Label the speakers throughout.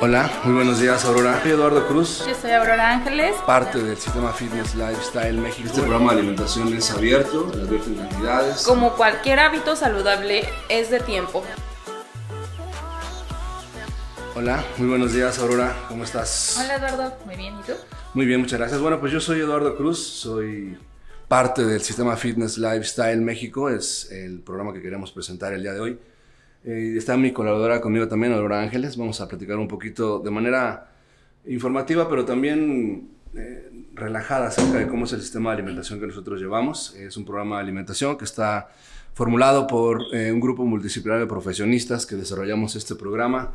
Speaker 1: Hola, muy buenos días Aurora. Soy Eduardo Cruz.
Speaker 2: Yo soy Aurora Ángeles.
Speaker 1: Parte del sistema Fitness Lifestyle México. Este programa de alimentación es abierto, abierto en cantidades.
Speaker 2: Como cualquier hábito saludable, es de tiempo.
Speaker 1: Hola, muy buenos días Aurora, ¿cómo estás?
Speaker 2: Hola Eduardo, muy bien, ¿y tú?
Speaker 1: Muy bien, muchas gracias. Bueno, pues yo soy Eduardo Cruz, soy parte del sistema Fitness Lifestyle México, es el programa que queremos presentar el día de hoy. Eh, está mi colaboradora conmigo también, Aurora Ángeles. Vamos a platicar un poquito de manera informativa, pero también eh, relajada acerca de cómo es el sistema de alimentación que nosotros llevamos. Es un programa de alimentación que está formulado por eh, un grupo multidisciplinario de profesionistas que desarrollamos este programa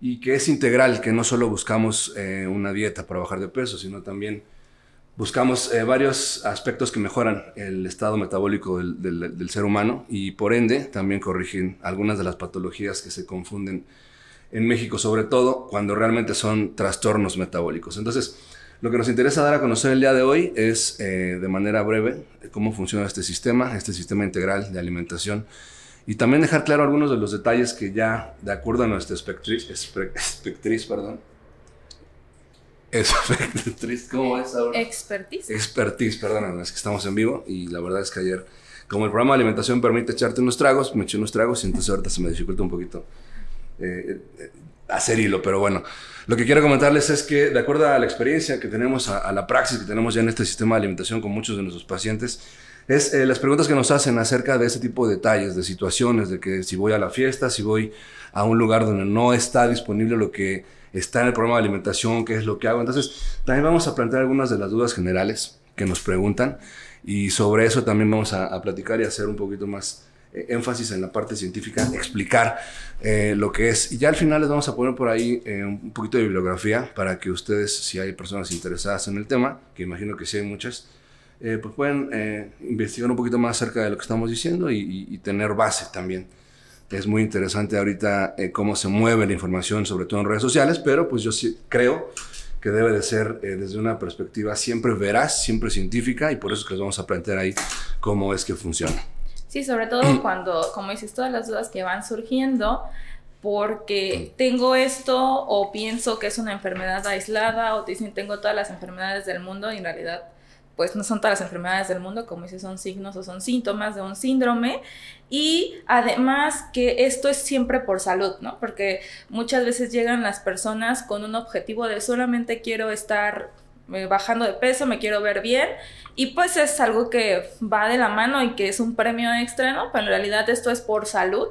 Speaker 1: y que es integral, que no solo buscamos una dieta para bajar de peso, sino también buscamos eh, varios aspectos que mejoran el estado metabólico del, ser humano y por ende también corrigen algunas de las patologías que se confunden en México, sobre todo cuando realmente son trastornos metabólicos. Entonces, lo que nos interesa dar a conocer el día de hoy es, eh, de manera breve, cómo funciona este sistema, este sistema integral de alimentación, y también dejar claro algunos de los detalles que ya, de acuerdo a nuestra espectriz, espectriz perdón, Expertise, ¿cómo es ahora?
Speaker 2: Expertise.
Speaker 1: Expertise, perdóname, es que estamos en vivo y la verdad es que ayer, como el programa de alimentación permite echarte unos tragos, me eché unos tragos y entonces ahorita se me dificulta un poquito eh, eh, hacer hilo, pero bueno. Lo que quiero comentarles es que, de acuerdo a la experiencia que tenemos, a, la praxis que tenemos ya en este sistema de alimentación con muchos de nuestros pacientes, es eh, las preguntas que nos hacen acerca de ese tipo de detalles, de situaciones, de que si voy a la fiesta, si voy a un lugar donde no está disponible lo que está en el programa de alimentación, qué es lo que hago. Entonces, también vamos a plantear algunas de las dudas generales que nos preguntan y sobre eso también vamos a, platicar y hacer un poquito más eh, énfasis en la parte científica, explicar eh, lo que es. Y ya al final les vamos a poner por ahí eh, un poquito de bibliografía para que ustedes, si hay personas interesadas en el tema, que imagino que sí hay muchas, pues pueden investigar un poquito más acerca de lo que estamos diciendo y tener base también es muy interesante ahorita eh, cómo se mueve la información, sobre todo en redes sociales, pero pues yo sí creo que debe de ser eh, desde una perspectiva siempre veraz, siempre científica, y por eso es que les vamos a plantear ahí cómo es que funciona.
Speaker 2: Sí, sobre todo cuando, como dices, todas las dudas que van surgiendo, porque tengo esto o pienso que es una enfermedad aislada o te dicen tengo todas las enfermedades del mundo y en realidad pues no son todas las enfermedades del mundo, como dice, son signos o son síntomas de un síndrome. Y además que esto es siempre por salud, ¿no? Porque muchas veces llegan las personas con un objetivo de solamente quiero estar eh, bajando de peso, me quiero ver bien. Y pues es algo que va de la mano y que es un premio extra, ¿no? Pero en realidad esto es por salud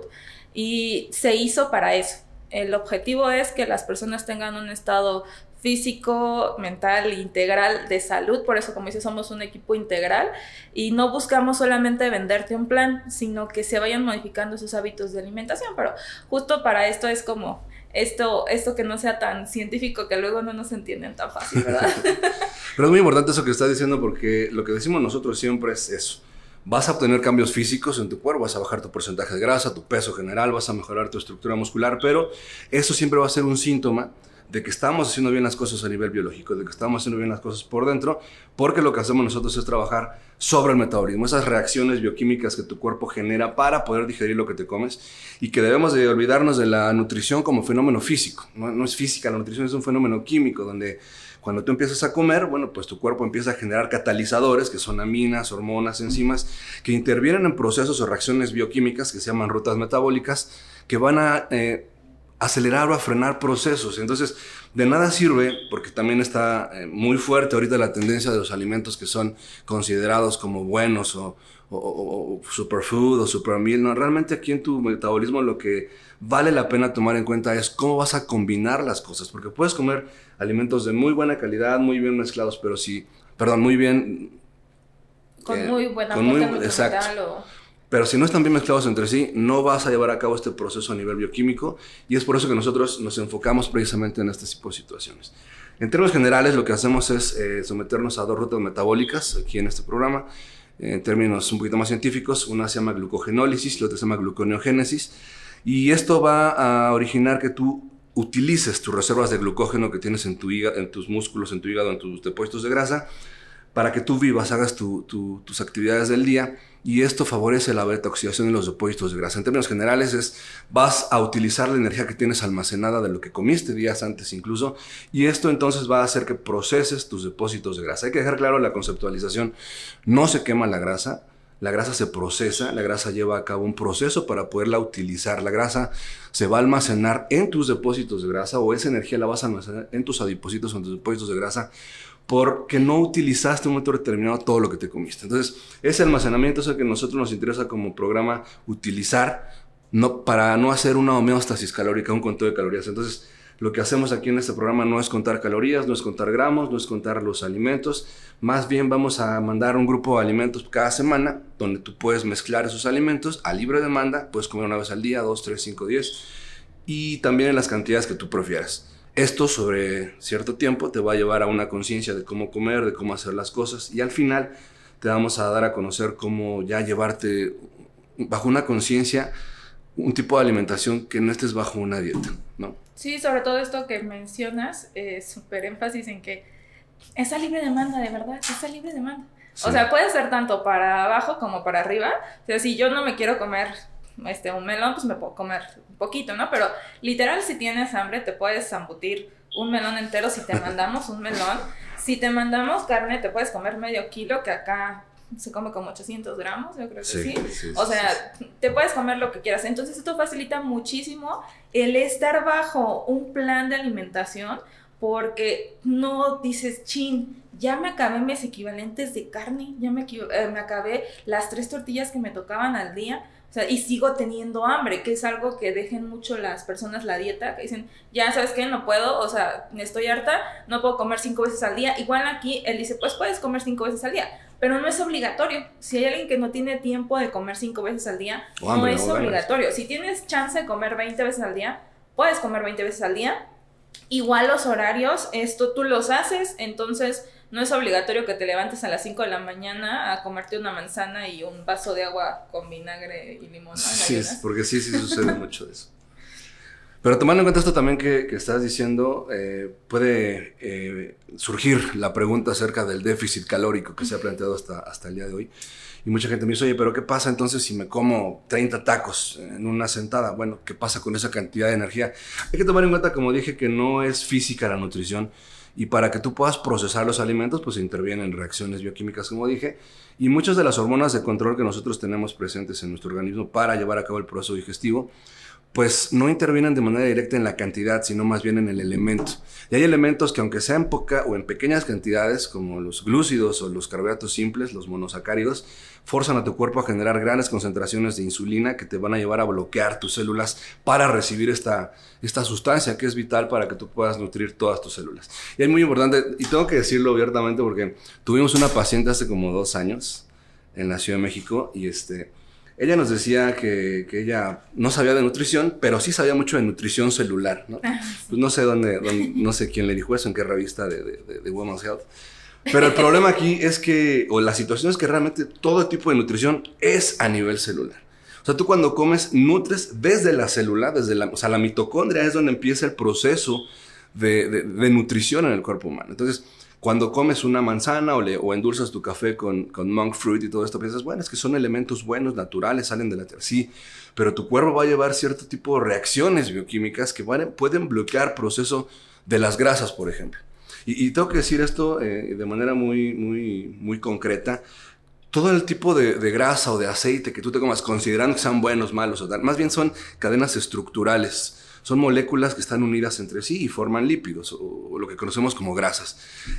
Speaker 2: y se hizo para eso. El objetivo es que las personas tengan un estado físico, mental, integral de salud. Por eso, como dice, somos un equipo integral y no buscamos solamente venderte un plan, sino que se vayan modificando sus hábitos de alimentación. Pero justo para esto es como esto, esto que no sea tan científico que luego no nos entienden tan fácil, ¿verdad?
Speaker 1: Pero es muy importante eso que estás diciendo porque lo que decimos nosotros siempre es eso. Vas a obtener cambios físicos en tu cuerpo, vas a bajar tu porcentaje de grasa, tu peso general, vas a mejorar tu estructura muscular, pero eso siempre va a ser un síntoma de que estamos haciendo bien las cosas a nivel biológico, de que estamos haciendo bien las cosas por dentro, porque lo que hacemos nosotros es trabajar sobre el metabolismo, esas reacciones bioquímicas que tu cuerpo genera para poder digerir lo que te comes y que debemos de olvidarnos de la nutrición como fenómeno físico. No, es física, la nutrición es un fenómeno químico donde cuando tú empiezas a comer, bueno, pues tu cuerpo empieza a generar catalizadores, que son aminas, hormonas, enzimas, que intervienen en procesos o reacciones bioquímicas que se llaman rutas metabólicas, que van a eh, acelerar o a frenar procesos. Entonces, de nada sirve, porque también está eh, muy fuerte ahorita la tendencia de los alimentos que son considerados como buenos o, superfood o supermeal. No, realmente aquí en tu metabolismo lo que vale la pena tomar en cuenta es cómo vas a combinar las cosas, porque puedes comer alimentos de muy buena calidad, muy bien mezclados, pero si, perdón, muy bien...
Speaker 2: Con eh, muy buena con muy, exacto.
Speaker 1: Pero si no están bien mezclados entre sí, no vas a llevar a cabo este proceso a nivel bioquímico y es por eso que nosotros nos enfocamos precisamente en este tipo de situaciones. En términos generales, lo que hacemos es eh, someternos a dos rutas metabólicas aquí en este programa. En términos un poquito más científicos, una se llama glucogenólisis y la otra se llama gluconeogénesis. Y esto va a originar que tú utilices tus reservas de glucógeno que tienes en, tu hígado, en tus músculos, en tu hígado, en tus depósitos de grasa, para que tú vivas, hagas tus actividades del día y esto favorece la beta-oxidación de los depósitos de grasa. En términos generales es, vas a utilizar la energía que tienes almacenada de lo que comiste días antes incluso, y esto entonces va a hacer que proceses tus depósitos de grasa. Hay que dejar claro la conceptualización, no se quema la grasa, la grasa se procesa, la grasa lleva a cabo un proceso para poderla utilizar. La grasa se va a almacenar en tus depósitos de grasa o esa energía la vas a almacenar en tus adipocitos o en tus depósitos de grasa porque no utilizaste un momento determinado todo lo que te comiste. Entonces, ese almacenamiento es el que a nosotros nos interesa como programa utilizar no, para no hacer una homeostasis calórica, un conteo de calorías. Entonces, lo que hacemos aquí en este programa no es contar calorías, no es contar gramos, no es contar los alimentos. Más bien vamos a mandar un grupo de alimentos cada semana donde tú puedes mezclar esos alimentos a libre demanda. Puedes comer una vez al día, dos, tres, cinco, diez. Y también en las cantidades que tú prefieras. Esto sobre cierto tiempo te va a llevar a una conciencia de cómo comer, de cómo hacer las cosas. Y al final te vamos a dar a conocer cómo ya llevarte bajo una conciencia un tipo de alimentación que no estés bajo una dieta, ¿no?
Speaker 2: Sí, sobre todo esto que mencionas, es súper énfasis en que esa libre demanda, de verdad, esa libre demanda. O sea, puede ser tanto para abajo como para arriba. O sea, si yo no me quiero comer este, un melón, pues me puedo comer un poquito, ¿no? Pero literal, si tienes hambre, te puedes zambutir un melón entero si te mandamos un melón. Si te mandamos carne, te puedes comer medio kilo, que acá se come como 800 gramos, yo creo que sí. o sea, te puedes comer lo que quieras. Entonces esto facilita muchísimo el estar bajo un plan de alimentación porque no dices, chin, ya me acabé mis equivalentes de carne, ya me, eh, me acabé las tres tortillas que me tocaban al día. O sea, y sigo teniendo hambre, que es algo que dejen mucho las personas la dieta, que dicen, ya sabes qué, no puedo, o sea, estoy harta, no puedo comer cinco veces al día. Igual aquí él dice, pues puedes comer cinco veces al día, pero no es obligatorio. Si hay alguien que no tiene tiempo de comer cinco veces al día, no es obligatorio. Si tienes chance de comer 20 veces al día, puedes comer 20 veces al día. Igual los horarios, esto tú los haces, entonces no es obligatorio que te levantes a las 5 de la mañana a comerte una manzana y un vaso de agua con vinagre y limón.
Speaker 1: Sí, porque sí, sí sucede mucho eso. Pero tomando en cuenta esto también que, estás diciendo, eh, puede eh, surgir la pregunta acerca del déficit calórico que se ha planteado hasta, hasta el día de hoy. Y mucha gente me dice, oye, pero ¿qué pasa entonces si me como 30 tacos en una sentada? Bueno, ¿qué pasa con esa cantidad de energía? Hay que tomar en cuenta, como dije, que no es física la nutrición. Y para que tú puedas procesar los alimentos, pues intervienen reacciones bioquímicas, como dije. Y muchas de las hormonas de control que nosotros tenemos presentes en nuestro organismo para llevar a cabo el proceso digestivo, pues no intervienen de manera directa en la cantidad, sino más bien en el elemento. Y hay elementos que aunque sean poca o en pequeñas cantidades, como los glúcidos o los carbohidratos simples, los monosacáridos, forzan a tu cuerpo a generar grandes concentraciones de insulina que te van a llevar a bloquear tus células para recibir esta, esta sustancia que es vital para que tú puedas nutrir todas tus células. Y es muy importante, y tengo que decirlo abiertamente porque tuvimos una paciente hace como dos años en la Ciudad de México y este ella nos decía que, que, ella no sabía de nutrición, pero sí sabía mucho de nutrición celular, ¿no? Ah, pues no sé dónde, no sé quién le dijo eso, en qué revista de, de, de, Women's Health. Pero el problema aquí es que, o la situación es que realmente todo tipo de nutrición es a nivel celular. O sea, tú cuando comes, nutres desde la célula, desde la, o sea, la mitocondria es donde empieza el proceso de, de nutrición en el cuerpo humano. Entonces, cuando comes una manzana o, le, o endulzas tu café con, con, monk fruit y todo esto, piensas, bueno, es que son elementos buenos, naturales, salen de la tierra. Sí, pero tu cuerpo va a llevar cierto tipo de reacciones bioquímicas que van, pueden bloquear proceso de las grasas, por ejemplo. Y, tengo que decir esto eh, de manera muy, muy, muy concreta. Todo el tipo de, de, grasa o de aceite que tú te comas, considerando que sean buenos, malos o tal, más bien son cadenas estructurales son moléculas que están unidas entre sí y forman lípidos, o, lo que conocemos como grasas.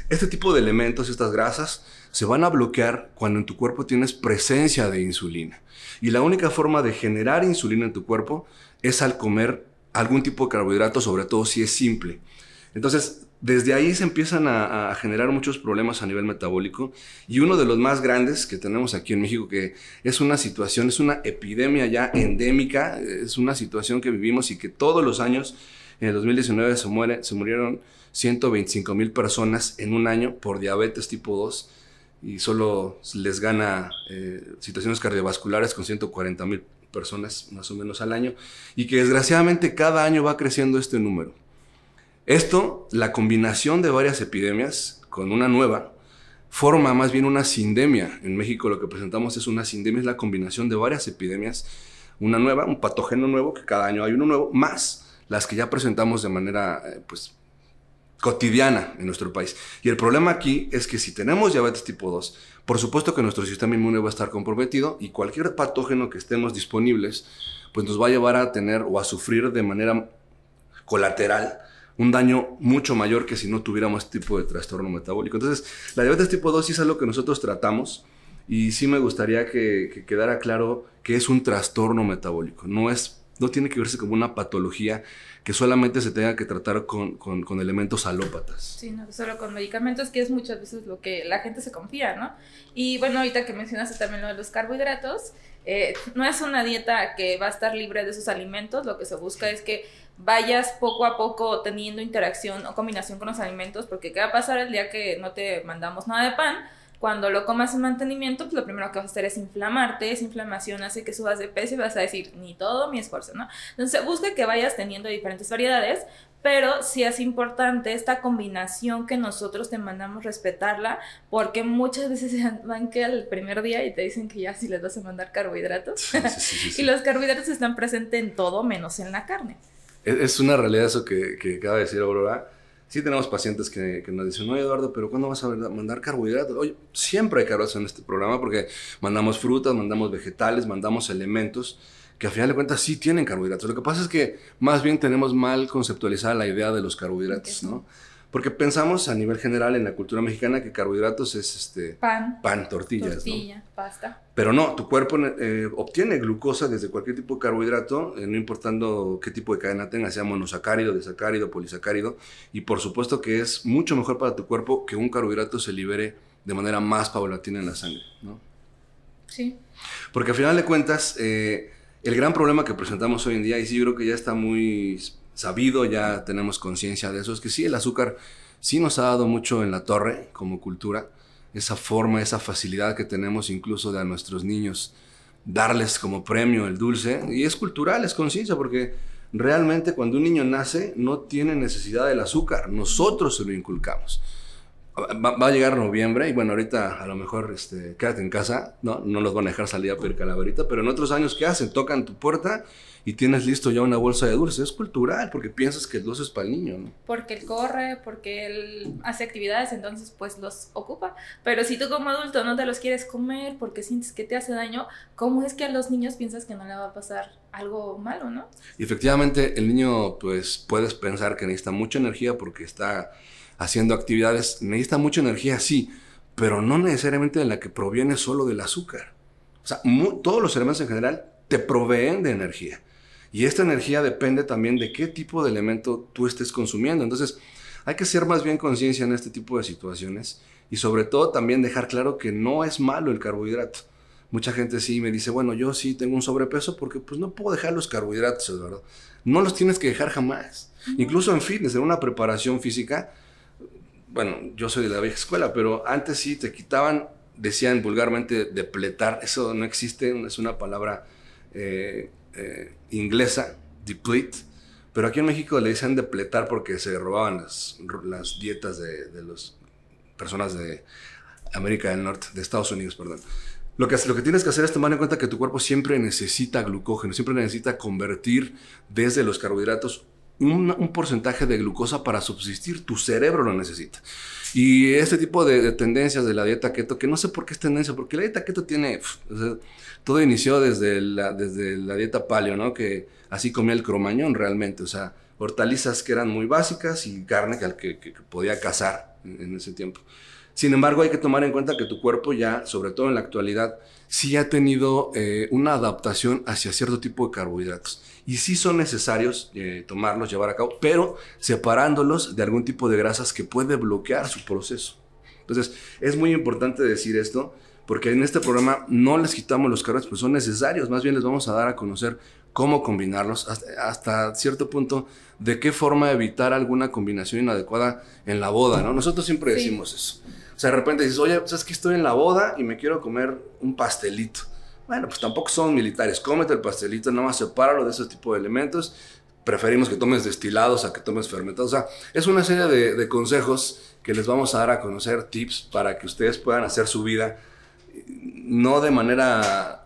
Speaker 1: Este tipo de elementos, estas grasas, se van a bloquear cuando en tu cuerpo tienes presencia de insulina. Y la única forma de generar insulina en tu cuerpo es al comer algún tipo de carbohidrato, sobre todo si es simple. Entonces, desde ahí se empiezan a, generar muchos problemas a nivel metabólico y uno de los más grandes que tenemos aquí en México, que es una situación, es una epidemia ya endémica, es una situación que vivimos y que todos los años, en el 2019 se, muere, se murieron 125 mil personas en un año por diabetes tipo 2 y solo les gana eh, situaciones cardiovasculares con 140 mil personas más o menos al año y que desgraciadamente cada año va creciendo este número. Esto, la combinación de varias epidemias con una nueva, forma más bien una sindemia. En México lo que presentamos es una sindemia, es la combinación de varias epidemias, una nueva, un patógeno nuevo, que cada año hay uno nuevo, más las que ya presentamos de manera eh, pues, cotidiana en nuestro país. Y el problema aquí es que si tenemos diabetes tipo 2, por supuesto que nuestro sistema inmune va a estar comprometido y cualquier patógeno que estemos disponibles, pues nos va a llevar a tener o a sufrir de manera colateral un daño mucho mayor que si no tuviéramos este tipo de trastorno metabólico. Entonces, la diabetes tipo 2 sí es algo que nosotros tratamos y sí me gustaría que, que quedara claro que es un trastorno metabólico, no es no tiene que verse como una patología que solamente se tenga que tratar con, con, elementos alópatas.
Speaker 2: Sí, no solo con medicamentos, que es muchas veces lo que la gente se confía, ¿no? Y bueno, ahorita que mencionaste también lo de los carbohidratos, eh, no es una dieta que va a estar libre de esos alimentos, lo que se busca es que vayas poco a poco teniendo interacción o combinación con los alimentos, porque ¿qué va a pasar el día que no te mandamos nada de pan? Cuando lo comas en mantenimiento, pues lo primero que vas a hacer es inflamarte, esa inflamación hace que subas de peso y vas a decir, ni todo mi esfuerzo, ¿no? Entonces, busca que vayas teniendo diferentes variedades, pero sí es importante esta combinación que nosotros te mandamos respetarla, porque muchas veces van que al primer día y te dicen que ya si les vas a mandar carbohidratos, y los carbohidratos están presentes en todo menos en la carne.
Speaker 1: Es una realidad eso que, que acaba de decir Aurora Sí tenemos pacientes que, que, nos dicen, oye Eduardo, pero ¿cuándo vas a mandar carbohidratos? Oye, siempre hay carbohidratos en este programa porque mandamos frutas, mandamos vegetales, mandamos elementos que a final de cuentas sí tienen carbohidratos. Lo que pasa es que más bien tenemos mal conceptualizada la idea de los carbohidratos, ¿no? Porque pensamos a nivel general en la cultura mexicana que carbohidratos es este
Speaker 2: pan,
Speaker 1: pan tortillas,
Speaker 2: tortilla, pasta.
Speaker 1: Pero no, tu cuerpo eh, obtiene glucosa desde cualquier tipo de carbohidrato, eh, no importando qué tipo de cadena tenga, sea monosacárido, desacárido, polisacárido, y por supuesto que es mucho mejor para tu cuerpo que un carbohidrato se libere de manera más paulatina en la sangre, ¿no?
Speaker 2: Sí.
Speaker 1: Porque al final de cuentas, eh, el gran problema que presentamos hoy en día, y sí yo creo que ya está muy sabido, ya tenemos conciencia de eso, es que sí, el azúcar sí nos ha dado mucho en la torre como cultura, esa forma, esa facilidad que tenemos incluso de a nuestros niños darles como premio el dulce, y es cultural, es conciencia, porque realmente cuando un niño nace no tiene necesidad del azúcar, nosotros se lo inculcamos. Va, a llegar noviembre y bueno, ahorita a lo mejor este, quédate en casa, ¿no? No los van a dejar salir a pedir calaverita, pero en otros años, ¿qué hacen? Tocan tu puerta y tienes listo ya una bolsa de dulces. Es cultural, porque piensas que el dulce es para el niño, ¿no?
Speaker 2: Porque él corre, porque él hace actividades, entonces pues los ocupa. Pero si tú como adulto no te los quieres comer porque sientes que te hace daño, ¿cómo es que a los niños piensas que no le va a pasar algo malo, no?
Speaker 1: Y efectivamente, el niño pues puedes pensar que necesita mucha energía porque está haciendo actividades. Necesita mucha energía, sí, pero no necesariamente de la que proviene solo del azúcar. O sea, todos los elementos en general te proveen de energía. Y esta energía depende también de qué tipo de elemento tú estés consumiendo. Entonces, hay que ser más bien conciencia en este tipo de situaciones y sobre todo también dejar claro que no es malo el carbohidrato. Mucha gente sí me dice, bueno, yo sí tengo un sobrepeso porque pues no puedo dejar los carbohidratos, ¿verdad? No los tienes que dejar jamás. Incluso en fitness, en una preparación física, bueno, yo soy de la vieja escuela, pero antes sí te quitaban, decían vulgarmente depletar, eso no existe, es una palabra eh, eh, inglesa, deplete, pero aquí en México le dicen depletar porque se robaban las, dietas de, de las personas de América del Norte, de Estados Unidos, perdón. Lo que, lo que tienes que hacer es tomar en cuenta que tu cuerpo siempre necesita glucógeno, siempre necesita convertir desde los carbohidratos un, porcentaje de glucosa para subsistir. Tu cerebro lo necesita. Y este tipo de, tendencias de la dieta keto, que no sé por qué es tendencia, porque la dieta keto tiene... todo inició desde la, desde la dieta paleo, ¿no? Que así comía el cromañón realmente. O sea, hortalizas que eran muy básicas y carne que, que, que podía cazar en ese tiempo. Sin embargo, hay que tomar en cuenta que tu cuerpo ya, sobre todo en la actualidad, sí ha tenido eh, una adaptación hacia cierto tipo de carbohidratos. Y sí son necesarios eh, tomarlos, llevar a cabo, pero separándolos de algún tipo de grasas que puede bloquear su proceso. Entonces, es muy importante decir esto, porque en este programa no les quitamos los carbohidratos, pues son necesarios, más bien les vamos a dar a conocer cómo combinarlos, hasta, cierto punto, de qué forma evitar alguna combinación inadecuada en la boda, ¿no? Nosotros siempre decimos eso. O sea, de repente dices, oye, ¿sabes que estoy en la boda y me quiero comer un pastelito? Bueno, pues tampoco son militares, cómete el pastelito, nada más sepáralo de ese tipo de elementos, preferimos que tomes destilados a que tomes fermentados. O sea, es una serie de, de consejos que les vamos a dar a conocer, tips para que ustedes puedan hacer su vida no de manera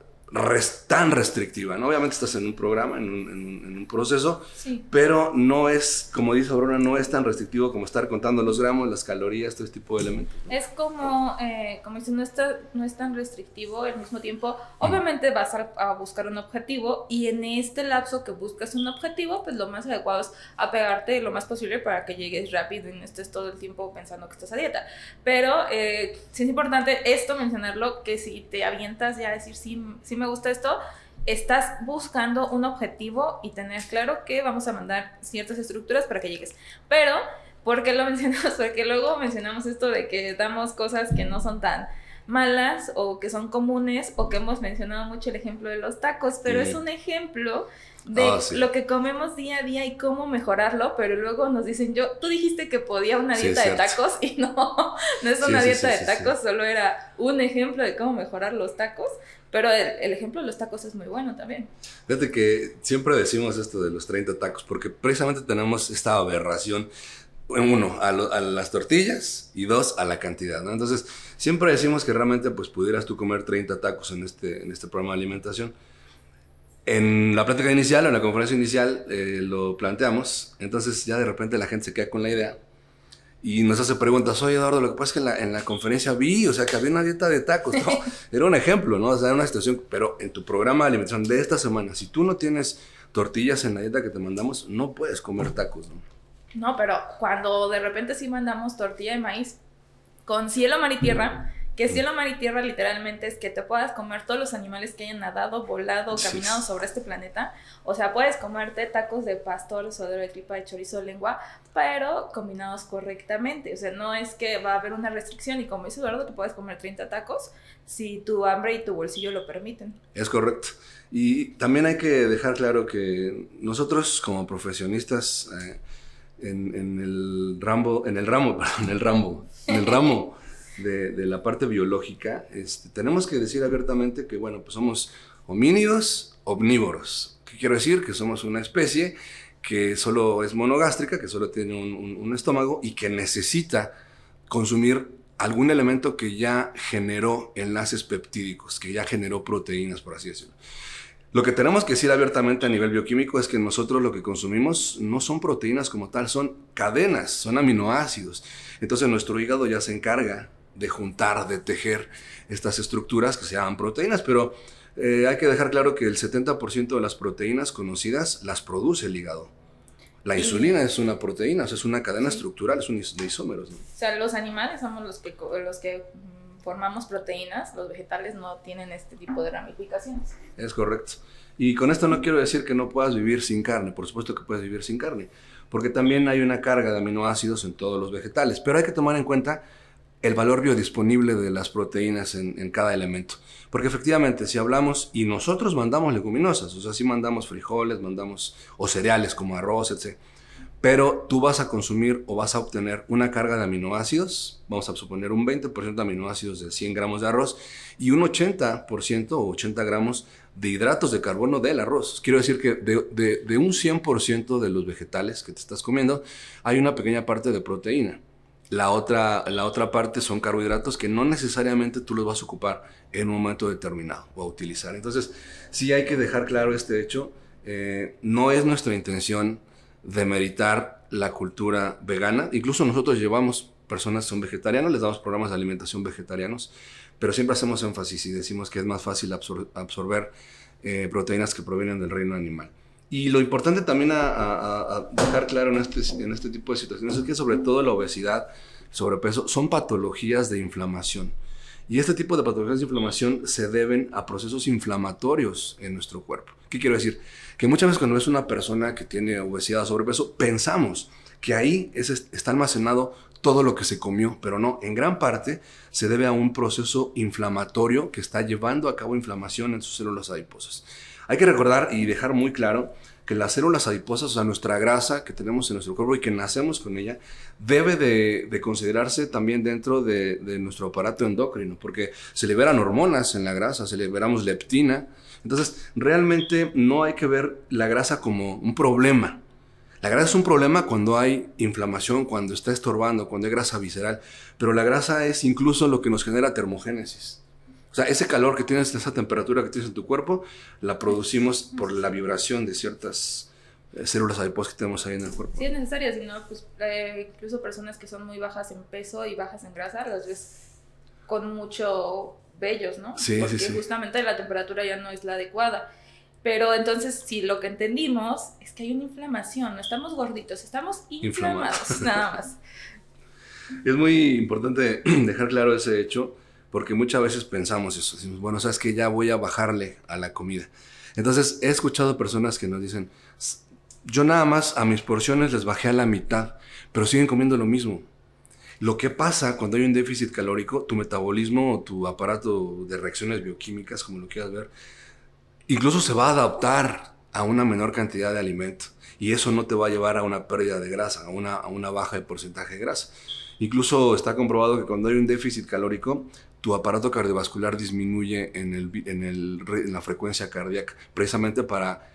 Speaker 1: tan restrictiva, ¿no? Obviamente estás en un programa, en un, proceso, pero no es, como dice Aurora, no es tan restrictivo como estar contando los gramos, las calorías, todo este tipo de elementos.
Speaker 2: Es como, eh, como dice, no, está, no es tan restrictivo, al mismo tiempo, obviamente vas a, buscar un objetivo y en este lapso que buscas un objetivo, pues lo más adecuado es apegarte lo más posible para que llegues rápido y no estés todo el tiempo pensando que estás a dieta. Pero eh, sí es importante esto mencionarlo, que si te avientas ya a decir sí, sí me gusta esto, estás buscando un objetivo y tener claro que vamos a mandar ciertas estructuras para que llegues. Pero, ¿por qué lo mencionamos? Porque luego mencionamos esto de que damos cosas que no son tan malas o que son comunes o que hemos mencionado mucho el ejemplo de los tacos, pero es un ejemplo de ah, lo que comemos día a día y cómo mejorarlo, pero luego nos dicen, yo, tú dijiste que podía una dieta de tacos y no, no es una dieta de tacos, solo era un ejemplo de cómo mejorar los tacos, pero el, ejemplo de los tacos es muy bueno también.
Speaker 1: Fíjate que siempre decimos esto de los 30 tacos, porque precisamente tenemos esta aberración, uno, a, las tortillas y dos, a la cantidad. Entonces, siempre decimos que realmente pues pudieras tú comer 30 tacos en este, en este programa de alimentación. En la plática inicial o en la conferencia inicial eh, lo planteamos, entonces ya de repente la gente se queda con la idea y nos hace preguntas, oye Eduardo, lo que pasa es que en la, en la, conferencia vi, o sea, que había una dieta de tacos, ¿no? Era un ejemplo, ¿no? O sea, era una situación, pero en tu programa de alimentación de esta semana, si tú no tienes tortillas en la dieta que te mandamos, no puedes comer tacos, ¿no?
Speaker 2: No, pero cuando de repente sí mandamos tortilla de maíz con cielo, mar y tierra, que cielo, mar y tierra literalmente es que te puedas comer todos los animales que hayan nadado, volado, caminado sobre este planeta. O sea, puedes comerte tacos de pastor, sodero de tripa, de chorizo, lengua, pero combinados correctamente. O sea, no es que va a haber una restricción y como dice Eduardo, tú puedes comer 30 tacos si tu hambre y tu bolsillo lo permiten.
Speaker 1: Es correcto. Y también hay que dejar claro que nosotros como profesionistas eh, en, en, el rambo, en el ramo, perdón, en el rambo, en el ramo de, la parte biológica, este, tenemos que decir abiertamente que, bueno, pues somos homínidos omnívoros. ¿Qué quiero decir? Que somos una especie que solo es monogástrica, que solo tiene un, estómago y que necesita consumir algún elemento que ya generó enlaces peptídicos, que ya generó proteínas, por así decirlo. Lo que tenemos que decir abiertamente a nivel bioquímico es que nosotros lo que consumimos no son proteínas como tal, son cadenas, son aminoácidos. Entonces nuestro hígado ya se encarga de juntar, de tejer estas estructuras que se llaman proteínas, pero eh, hay que dejar claro que el 70% de las proteínas conocidas las produce el hígado. La insulina es una proteína, o sea, es una cadena estructural, es un de isómeros.
Speaker 2: O sea, los animales somos los que, los que mm, formamos proteínas, los vegetales no tienen este tipo de ramificaciones.
Speaker 1: Es correcto. Y con esto no quiero decir que no puedas vivir sin carne, por supuesto que puedes vivir sin carne, porque también hay una carga de aminoácidos en todos los vegetales, pero hay que tomar en cuenta el valor biodisponible de las proteínas en, cada elemento. Porque efectivamente, si hablamos y nosotros mandamos leguminosas, o sea, si mandamos frijoles, mandamos o cereales como arroz, etc. Pero tú vas a consumir o vas a obtener una carga de aminoácidos, vamos a suponer un 20% de aminoácidos de 100 gramos de arroz y un 80% o 80 gramos de hidratos de carbono del arroz. Quiero decir que de, de, de un 100% de los vegetales que te estás comiendo, hay una pequeña parte de proteína. La otra, la otra parte son carbohidratos que no necesariamente tú los vas a ocupar en un momento determinado o a utilizar. Entonces, sí hay que dejar claro este hecho. Eh, no es nuestra intención demeritar la cultura vegana. Incluso nosotros llevamos personas que son vegetarianos, les damos programas de alimentación vegetarianos, pero siempre hacemos énfasis y decimos que es más fácil absorber eh, proteínas que provienen del reino animal. Y lo importante también a, dejar claro en este, en este tipo de situaciones es que sobre todo la obesidad, sobrepeso, son patologías de inflamación. Y este tipo de patologías de inflamación se deben a procesos inflamatorios en nuestro cuerpo. ¿Qué quiero decir? Que muchas veces cuando ves una persona que tiene obesidad o sobrepeso, pensamos que ahí es, está almacenado todo lo que se comió, pero no, en gran parte se debe a un proceso inflamatorio que está llevando a cabo inflamación en sus células adiposas. Hay que recordar y dejar muy claro que las células adiposas, o sea, nuestra grasa que tenemos en nuestro cuerpo y que nacemos con ella, debe de, considerarse también dentro de, nuestro aparato endocrino, porque se liberan hormonas en la grasa, se liberamos leptina. Entonces, realmente no hay que ver la grasa como un problema, La grasa es un problema cuando hay inflamación, cuando está estorbando, cuando hay grasa visceral, pero la grasa es incluso lo que nos genera termogénesis. O sea, ese calor que tienes, esa temperatura que tienes en tu cuerpo, la producimos por la vibración de ciertas eh, células adiposas que tenemos ahí en el cuerpo.
Speaker 2: Sí, es necesario, si no, pues eh, incluso personas que son muy bajas en peso y bajas en grasa, las ves con mucho vellos, ¿no?
Speaker 1: Sí,
Speaker 2: Porque
Speaker 1: sí, sí.
Speaker 2: justamente la temperatura ya no es la adecuada. Pero entonces, si lo que entendimos es que hay una inflamación, no estamos gorditos, estamos inflamados,
Speaker 1: Inflamados.
Speaker 2: nada más.
Speaker 1: Es muy importante dejar claro ese hecho porque muchas veces pensamos eso. Decimos, bueno, sabes que ya voy a bajarle a la comida. Entonces, he escuchado personas que nos dicen, "S- yo nada más a mis porciones les bajé a la mitad, pero siguen comiendo lo mismo. Lo que pasa cuando hay un déficit calórico, tu metabolismo o tu aparato de reacciones bioquímicas, como lo quieras ver, incluso se va a adaptar a una menor cantidad de alimento. Y eso no te va a llevar a una pérdida de grasa, a una, a una baja de porcentaje de grasa. Incluso está comprobado que cuando hay un déficit calórico, tu aparato cardiovascular disminuye en, el, en, el en la frecuencia cardíaca, precisamente para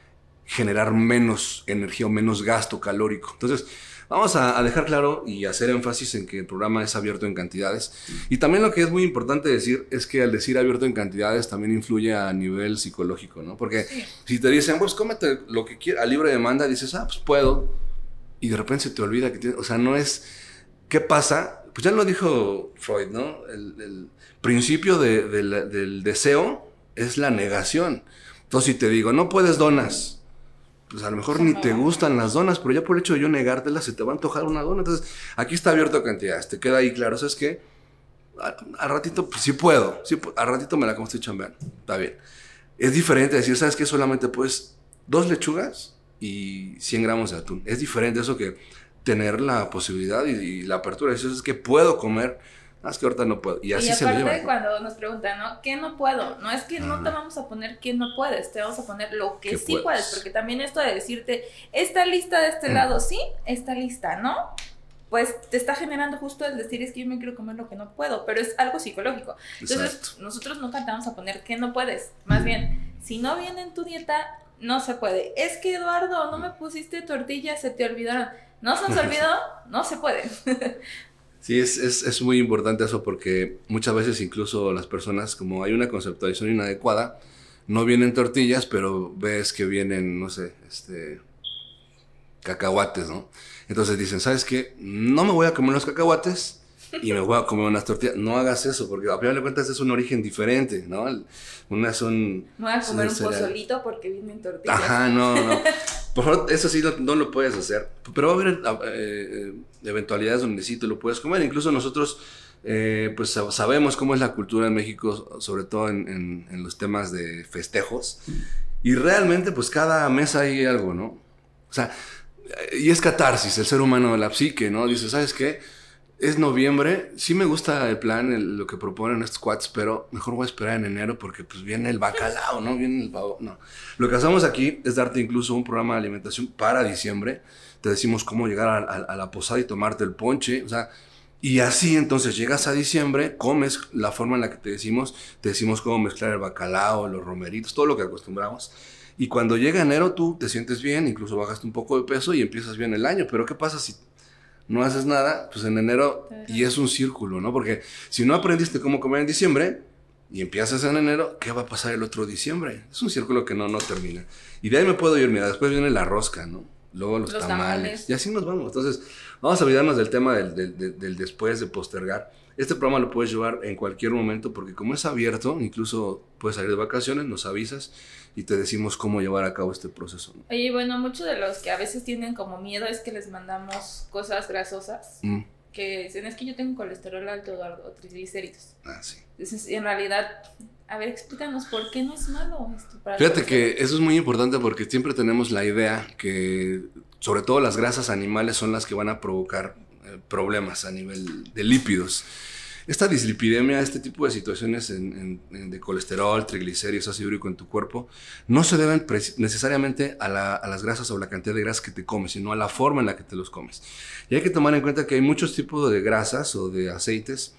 Speaker 1: generar menos energía o menos gasto calórico. Entonces, vamos a, a dejar claro y hacer énfasis en que el programa es abierto en cantidades. Y también lo que es muy importante decir es que al decir abierto en cantidades también influye a nivel psicológico, ¿no? Porque
Speaker 2: Sí.
Speaker 1: si te dicen, pues cómete lo que quieras, a libre demanda, dices, ah, pues puedo. Y de repente se te olvida que tienes, o sea, no es, ¿qué pasa? Pues ya lo dijo Freud, ¿no? El, principio del deseo es la negación. Entonces, si te digo, no puedes donas, pues a lo mejor ni te gustan las donas, pero ya por el hecho de yo negártelas, se te va a antojar una dona. Entonces, aquí está abierto a cantidades, te queda ahí claro, ¿sabes qué? A, a ratito, pues sí puedo, sí, a ratito me la como estoy chambeando, está bien. Es diferente decir, ¿sabes qué? Solamente puedes dos lechugas y 100 gramos de atún. Es diferente eso que tener la posibilidad y, y la apertura. Decir, es que puedo comer, ah, es que ahorita no puedo. Y así
Speaker 2: y
Speaker 1: se lo
Speaker 2: aparte
Speaker 1: llevan. ¿no?
Speaker 2: cuando nos preguntan, ¿no? ¿Qué no puedo? No es que no te vamos a poner que no puedes, te vamos a poner lo que sí
Speaker 1: puedes.
Speaker 2: puedes, porque también esto de decirte, esta lista de este
Speaker 1: Mm.
Speaker 2: lado sí, esta lista no, pues te está generando justo el decir es que yo me quiero comer lo que no puedo, pero es algo psicológico. Entonces,
Speaker 1: Exacto.
Speaker 2: nosotros nunca te vamos a poner que no puedes. Más bien, si no viene en tu dieta, no se puede. Es que Eduardo, no me pusiste tortillas, se te olvidaron. No se nos olvidó, no se puede.
Speaker 1: Sí, es, es, es muy importante eso porque muchas veces incluso las personas, como hay una conceptualización inadecuada, no vienen tortillas, pero ves que vienen, no sé, este, cacahuates, ¿no? Entonces dicen, ¿sabes qué? No me voy a comer los cacahuates y me voy a comer unas tortillas. No hagas eso porque a final de cuentas es un origen diferente, ¿no? El- Unas son...
Speaker 2: Me voy a comer un pozolito porque vienen tortillas.
Speaker 1: Ajá, no, no. Por favor, eso sí no, no lo puedes hacer. Pero va a haber eh, eh, eventualidades donde sí te lo puedes comer. Incluso nosotros, eh, pues sab- sabemos cómo es la cultura en México, sobre todo en, en- en los temas de festejos. Y realmente, pues cada mes hay algo, ¿no? O sea, y es catarsis, el ser humano, la psique, ¿no? Dice, ¿sabes qué? Es noviembre, sí me gusta el plan, lo que proponen estos cuates, pero mejor voy a esperar en enero porque pues viene el bacalao, ¿no? Viene el pavo, no. Lo que hacemos aquí es darte incluso un programa de alimentación para diciembre. Te decimos cómo llegar a, a- a la posada y tomarte el ponche, o sea, y así entonces llegas a diciembre, comes la forma en la que te decimos, te decimos cómo mezclar el bacalao, los romeritos, todo lo que acostumbramos. Y cuando llega enero tú te sientes bien, incluso bajaste un poco de peso y empiezas bien el año. Pero ¿qué pasa si no haces nada? Pues en enero, y es un círculo, ¿no? Porque si no aprendiste cómo comer en diciembre y empiezas en enero, ¿qué va a pasar el otro diciembre? Es un círculo que no, no termina. Y de ahí me puedo ir, mira, después viene la rosca, ¿no? Luego los,
Speaker 2: Los
Speaker 1: tamales.
Speaker 2: tamales.
Speaker 1: Y así nos vamos. Entonces, vamos a olvidarnos del tema del, del- del- del después, de postergar. Este programa lo puedes llevar en cualquier momento porque como es abierto, incluso puedes salir de vacaciones, nos avisas y te decimos cómo llevar a cabo este proceso. ¿no?
Speaker 2: Oye, bueno, muchos de los que a veces tienen como miedo es que les mandamos cosas grasosas.
Speaker 1: Mm,
Speaker 2: Que dicen, es que yo tengo colesterol alto o triglicéridos.
Speaker 1: ah, sí.
Speaker 2: Entonces, en realidad, a ver, explícanos por qué no es malo esto. para
Speaker 1: Fíjate que eso es muy importante porque siempre tenemos la idea que sobre todo las grasas animales son las que van a provocar eh, problemas a nivel de lípidos. Esta dislipidemia, este tipo de situaciones en- en- en- de colesterol, triglicéridos, ácido úrico en tu cuerpo, no se deben necesariamente a, la- a las grasas o la cantidad de grasas que te comes, sino a la forma en la que te los comes. Y hay que tomar en cuenta que hay muchos tipos de grasas o de aceites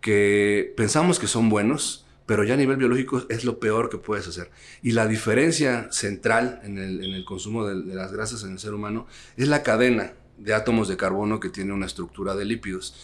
Speaker 1: que pensamos que son buenos, pero ya a nivel biológico es lo peor que puedes hacer. Y la diferencia central en el, consumo de, las grasas en el ser humano es la cadena de átomos de carbono que tiene una estructura de lípidos.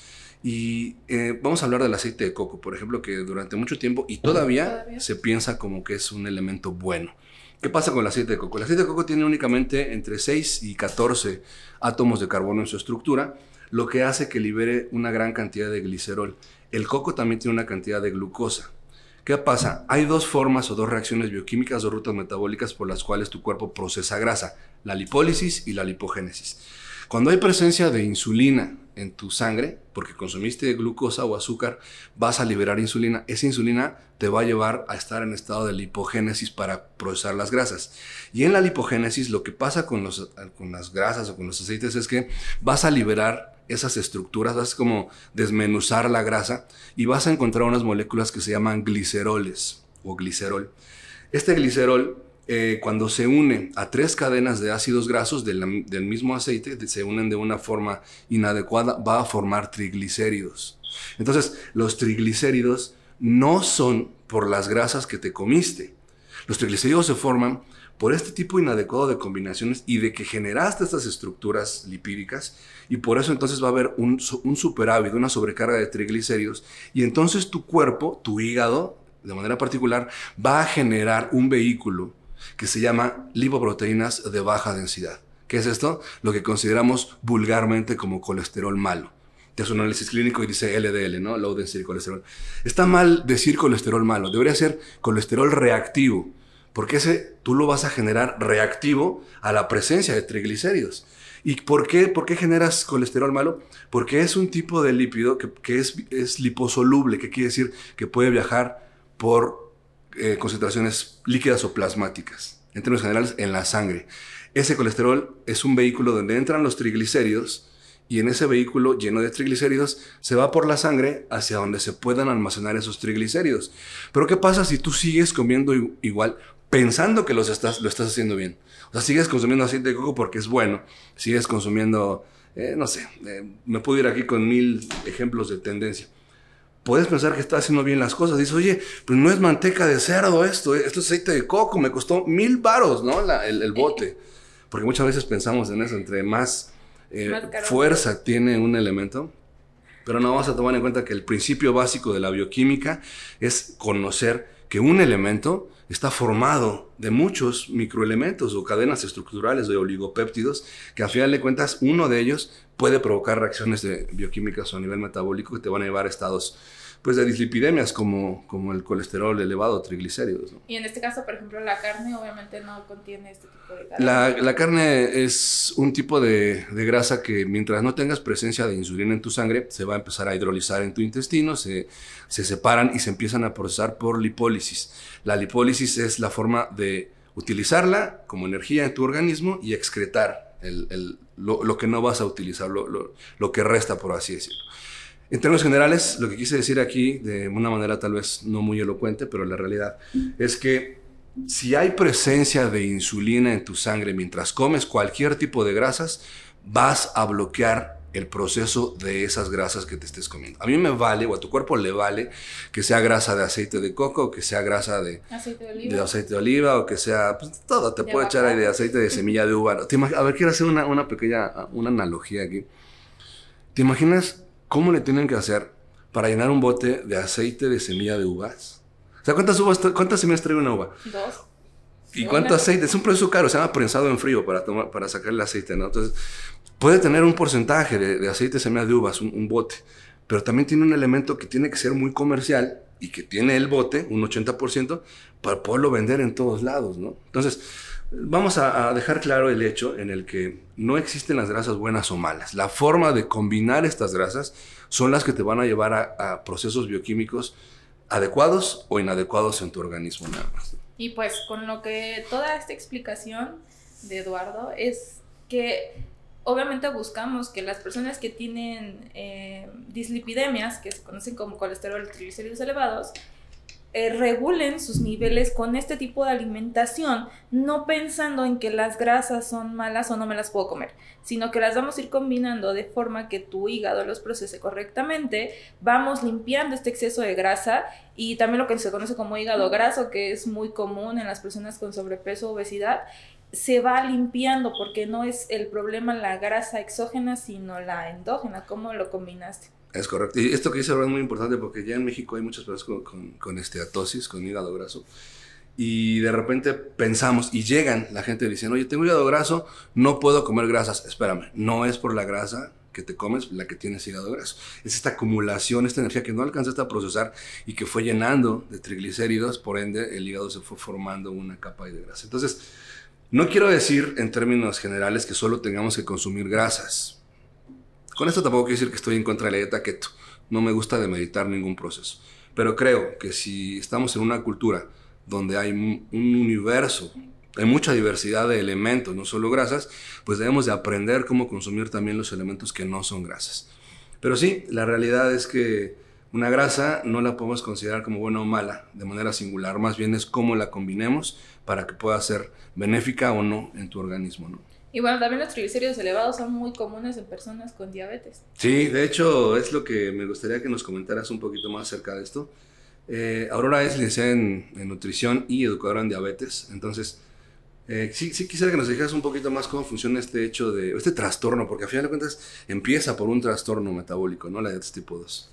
Speaker 1: Y eh, vamos a hablar del aceite de coco, por ejemplo, que durante mucho tiempo y todavía, se piensa como que es un elemento bueno. ¿Qué pasa con el aceite de coco? El aceite de coco tiene únicamente entre 6 y 14 átomos de carbono en su estructura, lo que hace que libere una gran cantidad de glicerol. El coco también tiene una cantidad de glucosa. ¿Qué pasa? Hay dos formas o dos reacciones bioquímicas o rutas metabólicas por las cuales tu cuerpo procesa grasa, la lipólisis y la lipogénesis. Cuando hay presencia de insulina en tu sangre, porque consumiste glucosa o azúcar, vas a liberar insulina. Esa insulina te va a llevar a estar en estado de lipogénesis para procesar las grasas. Y en la lipogénesis lo que pasa con, los, con las grasas o con los aceites es que vas a liberar esas estructuras, vas como desmenuzar la grasa y vas a encontrar unas moléculas que se llaman gliceroles o glicerol. Este glicerol eh, cuando se une a tres cadenas de ácidos grasos del, mismo aceite, se unen de una forma inadecuada, va a formar triglicéridos. Entonces, los triglicéridos no son por las grasas que te comiste. Los triglicéridos se forman por este tipo inadecuado de combinaciones y de que generaste estas estructuras lipídicas y por eso entonces va a haber un, un superávit, una sobrecarga de triglicéridos y entonces tu cuerpo, tu hígado, de manera particular, va a generar un vehículo que se llama lipoproteínas de baja densidad. ¿Qué es esto? Lo que consideramos vulgarmente como colesterol malo. Te hace un análisis clínico y dice LDL, ¿no? Low density colesterol. Está mal decir colesterol malo, debería ser colesterol reactivo, porque ese tú lo vas a generar reactivo a la presencia de triglicéridos. ¿Y por qué, por qué generas colesterol malo? Porque es un tipo de lípido que, es, es liposoluble, que quiere decir que puede viajar por eh, concentraciones líquidas o plasmáticas, en términos generales, en la sangre. Ese colesterol es un vehículo donde entran los triglicéridos y en ese vehículo lleno de triglicéridos se va por la sangre hacia donde se puedan almacenar esos triglicéridos. Pero ¿qué pasa si tú sigues comiendo igual pensando que los estás, lo estás haciendo bien? O sea, sigues consumiendo aceite de coco porque es bueno, sigues consumiendo, eh, no sé, eh, me puedo ir aquí con mil ejemplos de tendencia puedes pensar que está haciendo bien las cosas. Dices, oye, pues no es manteca de cerdo esto, eh, esto es aceite de coco, me costó mil varos, ¿no? el, bote. Porque muchas veces pensamos en eso, entre más, eh, fuerza tiene un elemento, pero no vamos a tomar en cuenta que el principio básico de la bioquímica es conocer que un elemento está formado de muchos microelementos o cadenas estructurales de oligopéptidos, que a final de cuentas uno de ellos puede provocar reacciones de bioquímicas o a nivel metabólico que te van a llevar a estados pues de dislipidemias como, como el colesterol elevado, triglicéridos.
Speaker 2: Y en este caso, por ejemplo, la carne obviamente no contiene este tipo de
Speaker 1: grasa. La, la carne es un tipo de, de, grasa que mientras no tengas presencia de insulina en tu sangre, se va a empezar a hidrolizar en tu intestino, se, se separan y se empiezan a procesar por lipólisis. La lipólisis es la forma de utilizarla como energía en tu organismo y excretar lo, que no vas a utilizar, lo, lo que resta, por así decirlo. En términos generales, lo que quise decir aquí, de una manera tal vez no muy elocuente, pero la realidad es que si hay presencia de insulina en tu sangre mientras comes cualquier tipo de grasas, vas a bloquear el proceso de esas grasas que te estés comiendo. A mí me vale, o a tu cuerpo le vale, que sea grasa de aceite de coco, o que sea grasa de aceite de oliva, de aceite de oliva o que sea, pues, todo, te puede echar ahí de aceite de semilla de uva. A ver, quiero hacer una, una pequeña, una analogía aquí. ¿Te imaginas ¿Cómo le tienen que hacer para llenar un bote de aceite de semilla de uvas? O sea, ¿cuántas, uvas, cuántas semillas trae una uva?
Speaker 2: Dos.
Speaker 1: ¿Y cuánto aceite? Es un proceso caro, se llama prensado en frío para, tomar, para sacar el aceite, ¿no? Entonces, puede tener un porcentaje de, aceite de de uvas, un, un, bote, pero también tiene un elemento que tiene que ser muy comercial y que tiene el bote, un 80%, para poderlo vender en todos lados, ¿no? Entonces, Vamos a, dejar claro el hecho en el que no existen las grasas buenas o malas. La forma de combinar estas grasas son las que te van a llevar a, procesos bioquímicos adecuados o inadecuados en tu organismo nada más.
Speaker 2: Y pues con lo que toda esta explicación de Eduardo es que obviamente buscamos que las personas que tienen eh, dislipidemias, que se conocen como colesterol triglicéridos elevados, eh, regulen sus niveles con este tipo de alimentación, no pensando en que las grasas son malas o no me las puedo comer, sino que las vamos a ir combinando de forma que tu hígado los procese correctamente, vamos limpiando este exceso de grasa y también lo que se conoce como hígado graso, que es muy común en las personas con sobrepeso o obesidad, se va limpiando porque no es el problema la grasa exógena, sino la endógena, ¿cómo lo combinaste?
Speaker 1: Es correcto. Y esto que dice es muy importante porque ya en México hay muchas personas con, con, esteatosis, con hígado graso. Y de repente pensamos y llegan la gente diciendo, oye, tengo hígado graso, no puedo comer grasas. Espérame, no es por la grasa que te comes la que tienes hígado graso. Es esta acumulación, esta energía que no alcanzaste a procesar y que fue llenando de triglicéridos, por ende el hígado se fue formando una capa de grasa. Entonces, no quiero decir en términos generales que solo tengamos que consumir grasas con esto tampoco quiero decir que estoy en contra de la dieta keto. No me gusta demeritar ningún proceso. Pero creo que si estamos en una cultura donde hay un universo, hay mucha diversidad de elementos, no solo grasas, pues debemos de aprender cómo consumir también los elementos que no son grasas. Pero sí, la realidad es que una grasa no la podemos considerar como buena o mala de manera singular, más bien es cómo la combinemos para que pueda ser benéfica o no en tu organismo. ¿no?
Speaker 2: Y bueno, también los triglicéridos elevados son muy comunes en personas con diabetes.
Speaker 1: Sí, de hecho es lo que me gustaría que nos comentaras un poquito más acerca de esto. Eh, Aurora es licenciada en, nutrición y educadora en diabetes, entonces eh, sí, sí quisiera que nos dijeras un poquito más cómo funciona este hecho de, este trastorno, porque a final de cuentas empieza por un trastorno metabólico, ¿no? La diabetes tipo 2.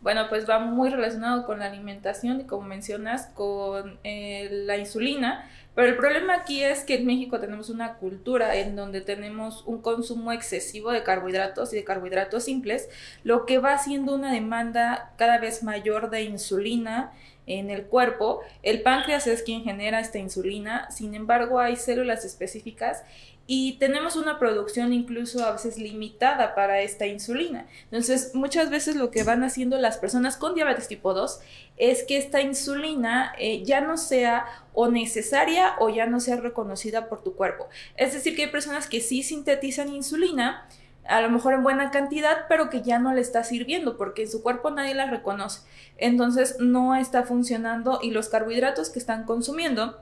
Speaker 2: Bueno, pues va muy relacionado con la alimentación y como mencionas, con eh, la insulina, pero el problema aquí es que en México tenemos una cultura en donde tenemos un consumo excesivo de carbohidratos y de carbohidratos simples, lo que va haciendo una demanda cada vez mayor de insulina en el cuerpo. El páncreas es quien genera esta insulina, sin embargo hay células específicas y tenemos una producción incluso a veces limitada para esta insulina. Entonces, muchas veces lo que van haciendo las personas con diabetes tipo 2 es que esta insulina eh, ya no sea o necesaria o ya no sea reconocida por tu cuerpo. Es decir, que hay personas que sí sintetizan insulina, a lo mejor en buena cantidad, pero que ya no le está sirviendo porque en su cuerpo nadie la reconoce. Entonces no está funcionando y los carbohidratos que están consumiendo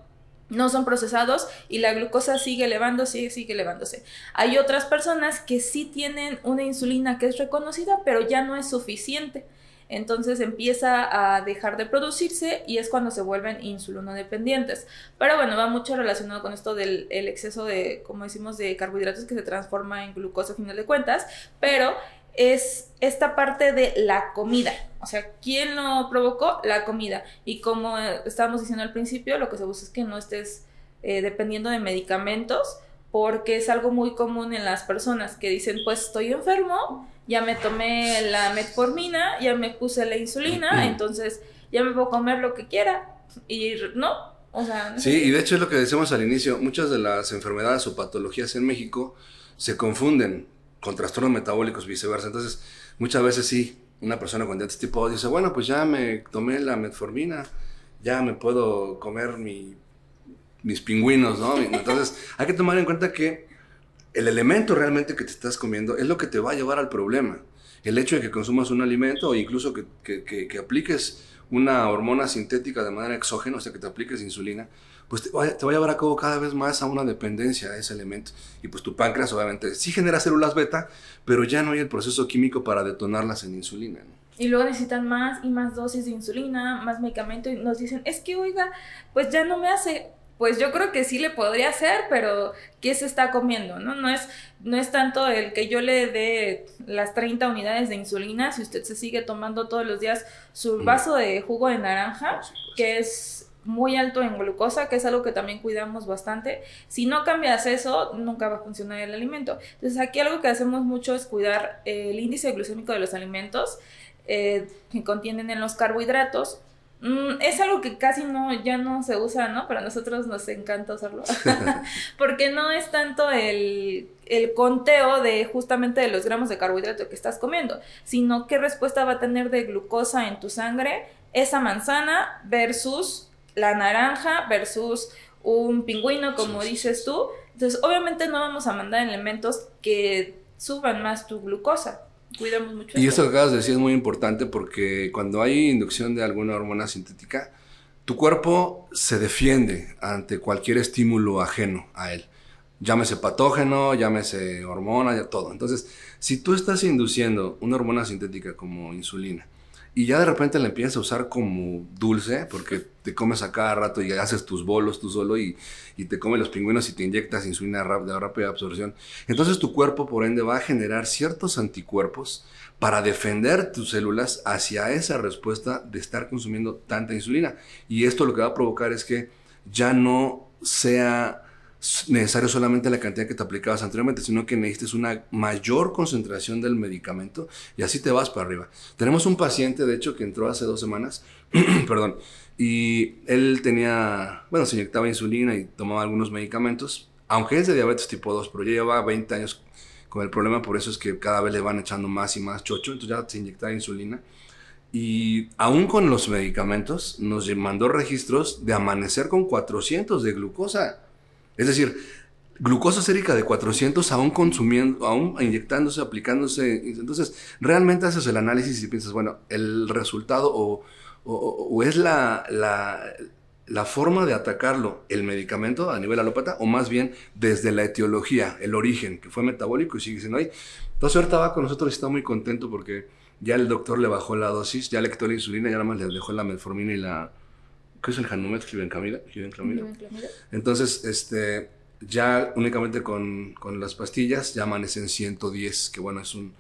Speaker 2: no son procesados y la glucosa sigue elevándose, sigue, elevándose. Hay otras personas que sí tienen una insulina que es reconocida, pero ya no es suficiente. Entonces empieza a dejar de producirse y es cuando se vuelven insulinodependientes. Pero bueno, va mucho relacionado con esto del exceso de, como decimos, de carbohidratos que se transforma en glucosa a final de cuentas. Pero es esta parte de la comida. O sea, ¿quién lo provocó? La comida. Y como eh, estábamos diciendo al principio, lo que se busca es que no estés eh, dependiendo de medicamentos, porque es algo muy común en las personas que dicen, pues estoy enfermo, ya me tomé la metformina, ya me puse la insulina, entonces ya me puedo comer lo que quiera. Y no, o sea...
Speaker 1: Sí, y de hecho es lo que decíamos al inicio, muchas de las enfermedades o patologías en México se confunden con trastornos metabólicos, viceversa. Entonces, muchas veces sí, una persona con diabetes tipo dice, bueno, pues ya me tomé la metformina, ya me puedo comer mi, mis pingüinos, ¿no? Entonces, hay que tomar en cuenta que el elemento realmente que te estás comiendo es lo que te va a llevar al problema. El hecho de que consumas un alimento o incluso que, que, que, que apliques una hormona sintética de manera exógena, o sea, que te apliques insulina, pues te va, a llevar a cabo cada vez más a una dependencia a ese elemento. Y pues tu páncreas obviamente sí genera células beta, pero ya no hay el proceso químico para detonarlas en insulina.
Speaker 2: Y luego necesitan más y más dosis de insulina, más medicamento y nos dicen, es que oiga, pues ya no me hace. Pues yo creo que sí le podría hacer, pero ¿qué se está comiendo? ¿no? No, es, no es tanto el que yo le dé las 30 unidades de insulina, si usted se sigue tomando todos los días su vaso de jugo de naranja, que es muy alto en glucosa, que es algo que también cuidamos bastante. Si no cambias eso, nunca va a funcionar el alimento. Entonces aquí algo que hacemos mucho es cuidar el índice glucémico de los alimentos eh, que contienen en los carbohidratos. Mm, es algo que casi no, ya no se usa, ¿no? Pero a nosotros nos encanta usarlo. Porque no es tanto el, el conteo de justamente de los gramos de carbohidrato que estás comiendo, sino qué respuesta va a tener de glucosa en tu sangre esa manzana versus la naranja versus un pingüino, como dices tú. Entonces, obviamente no vamos a mandar elementos que suban más tu glucosa. Cuidamos mucho.
Speaker 1: Y esto que acabas de decir es muy importante porque cuando hay inducción de alguna hormona sintética, tu cuerpo se defiende ante cualquier estímulo ajeno a él. Llámese patógeno, llámese hormona, ya todo. Entonces, si tú estás induciendo una hormona sintética como insulina, y ya de repente la empiezas a usar como dulce, porque te comes a cada rato y haces tus bolos tú solo y, te comes los pingüinos y te inyectas insulina de rápida absorción. Entonces tu cuerpo, por ende, va a generar ciertos anticuerpos para defender tus células hacia esa respuesta de estar consumiendo tanta insulina. Y esto lo que va a provocar es que ya no sea necesario solamente la cantidad que te aplicabas anteriormente, sino que necesites una mayor concentración del medicamento y así te vas para arriba. Tenemos un paciente, de hecho, que entró hace dos semanas, perdón, y él tenía, bueno, se inyectaba insulina y tomaba algunos medicamentos, aunque es de diabetes tipo 2, pero ya lleva 20 años con el problema, por eso es que cada vez le van echando más y más chocho, entonces ya se inyectaba insulina. Y aún con los medicamentos, nos mandó registros de amanecer con 400 de glucosa. Es decir, glucosa sérica de 400 aún consumiendo, aún inyectándose, aplicándose. Entonces, realmente haces el análisis y piensas, bueno, el resultado o, es la, forma de atacarlo, el medicamento a nivel alópata, o más bien desde la etiología, el origen, que fue metabólico y sigue siendo ahí. Entonces, ahorita va con nosotros y está muy contento porque ya el doctor le bajó la dosis, ya le quitó la insulina y nada más le dejó la metformina y la, ¿Qué es el Hanumet Givenclamida? Entonces, este, ya únicamente con, con, las pastillas ya amanecen 110, que bueno, es un,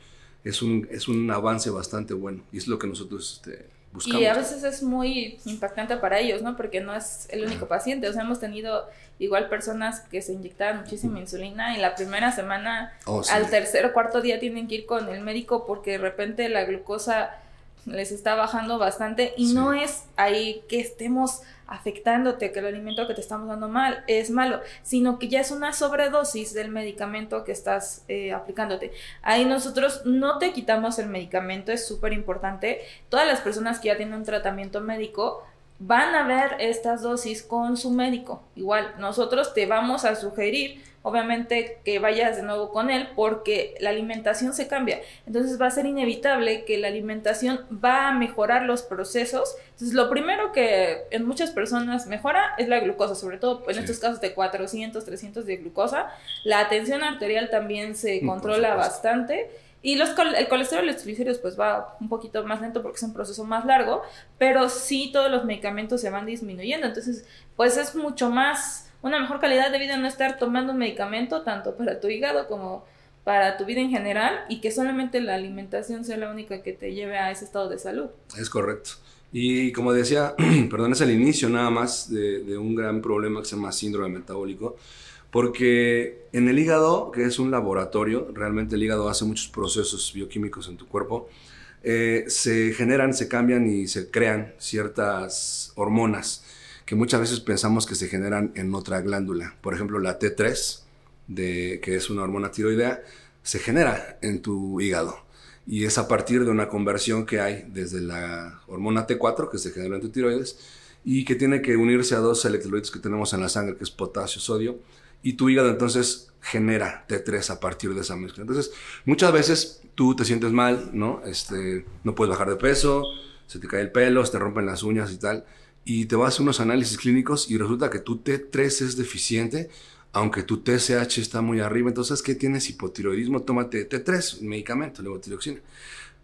Speaker 1: es un, es un avance bastante bueno y es lo que nosotros este, buscamos.
Speaker 2: Y a veces es muy impactante para ellos, ¿no? Porque no es el único paciente, o sea, hemos tenido igual personas que se inyectaban muchísima insulina y la primera semana, oh, al tercer o cuarto día tienen que ir con el médico porque de repente la glucosa les está bajando bastante y no es ahí que estemos afectándote, que el alimento que te estamos dando mal es malo, sino que ya es una sobredosis del medicamento que estás eh, aplicándote. Ahí nosotros no te quitamos el medicamento, es súper importante. Todas las personas que ya tienen un tratamiento médico van a ver estas dosis con su médico. Igual, nosotros te vamos a sugerir obviamente que vayas de nuevo con él porque la alimentación se cambia. Entonces va a ser inevitable que la alimentación va a mejorar los procesos. Entonces lo primero que en muchas personas mejora es la glucosa, sobre todo en estos casos de 400, 300 de glucosa. La tensión arterial también se mm, controla bastante. Y los, el colesterol y los triglicéridos pues va un poquito más lento porque es un proceso más largo, pero sí todos los medicamentos se van disminuyendo. Entonces, pues es mucho más una mejor calidad de vida no estar tomando un medicamento tanto para tu hígado como para tu vida en general y que solamente la alimentación sea la única que te lleve a ese estado de salud.
Speaker 1: Es correcto. Y como decía, perdón, es el inicio nada más de, un gran problema que se llama síndrome metabólico, porque en el hígado, que es un laboratorio, realmente el hígado hace muchos procesos bioquímicos en tu cuerpo, eh, se generan, se cambian y se crean ciertas hormonas que muchas veces pensamos que se generan en otra glándula. Por ejemplo, la T3, de, que es una hormona tiroidea, se genera en tu hígado. Y es a partir de una conversión que hay desde la hormona T4, que se genera en tu tiroides, y que tiene que unirse a dos electrolitos que tenemos en la sangre, que es potasio, sodio, y tu hígado entonces genera T3 a partir de esa mezcla. Entonces, muchas veces tú te sientes mal, ¿no? Este, no puedes bajar de peso, se te cae el pelo, se te rompen las uñas y tal y te vas a unos análisis clínicos y resulta que tu T3 es deficiente, aunque tu TSH está muy arriba. Entonces, ¿qué tienes? Hipotiroidismo, tómate T3, medicamento, levotiroxina.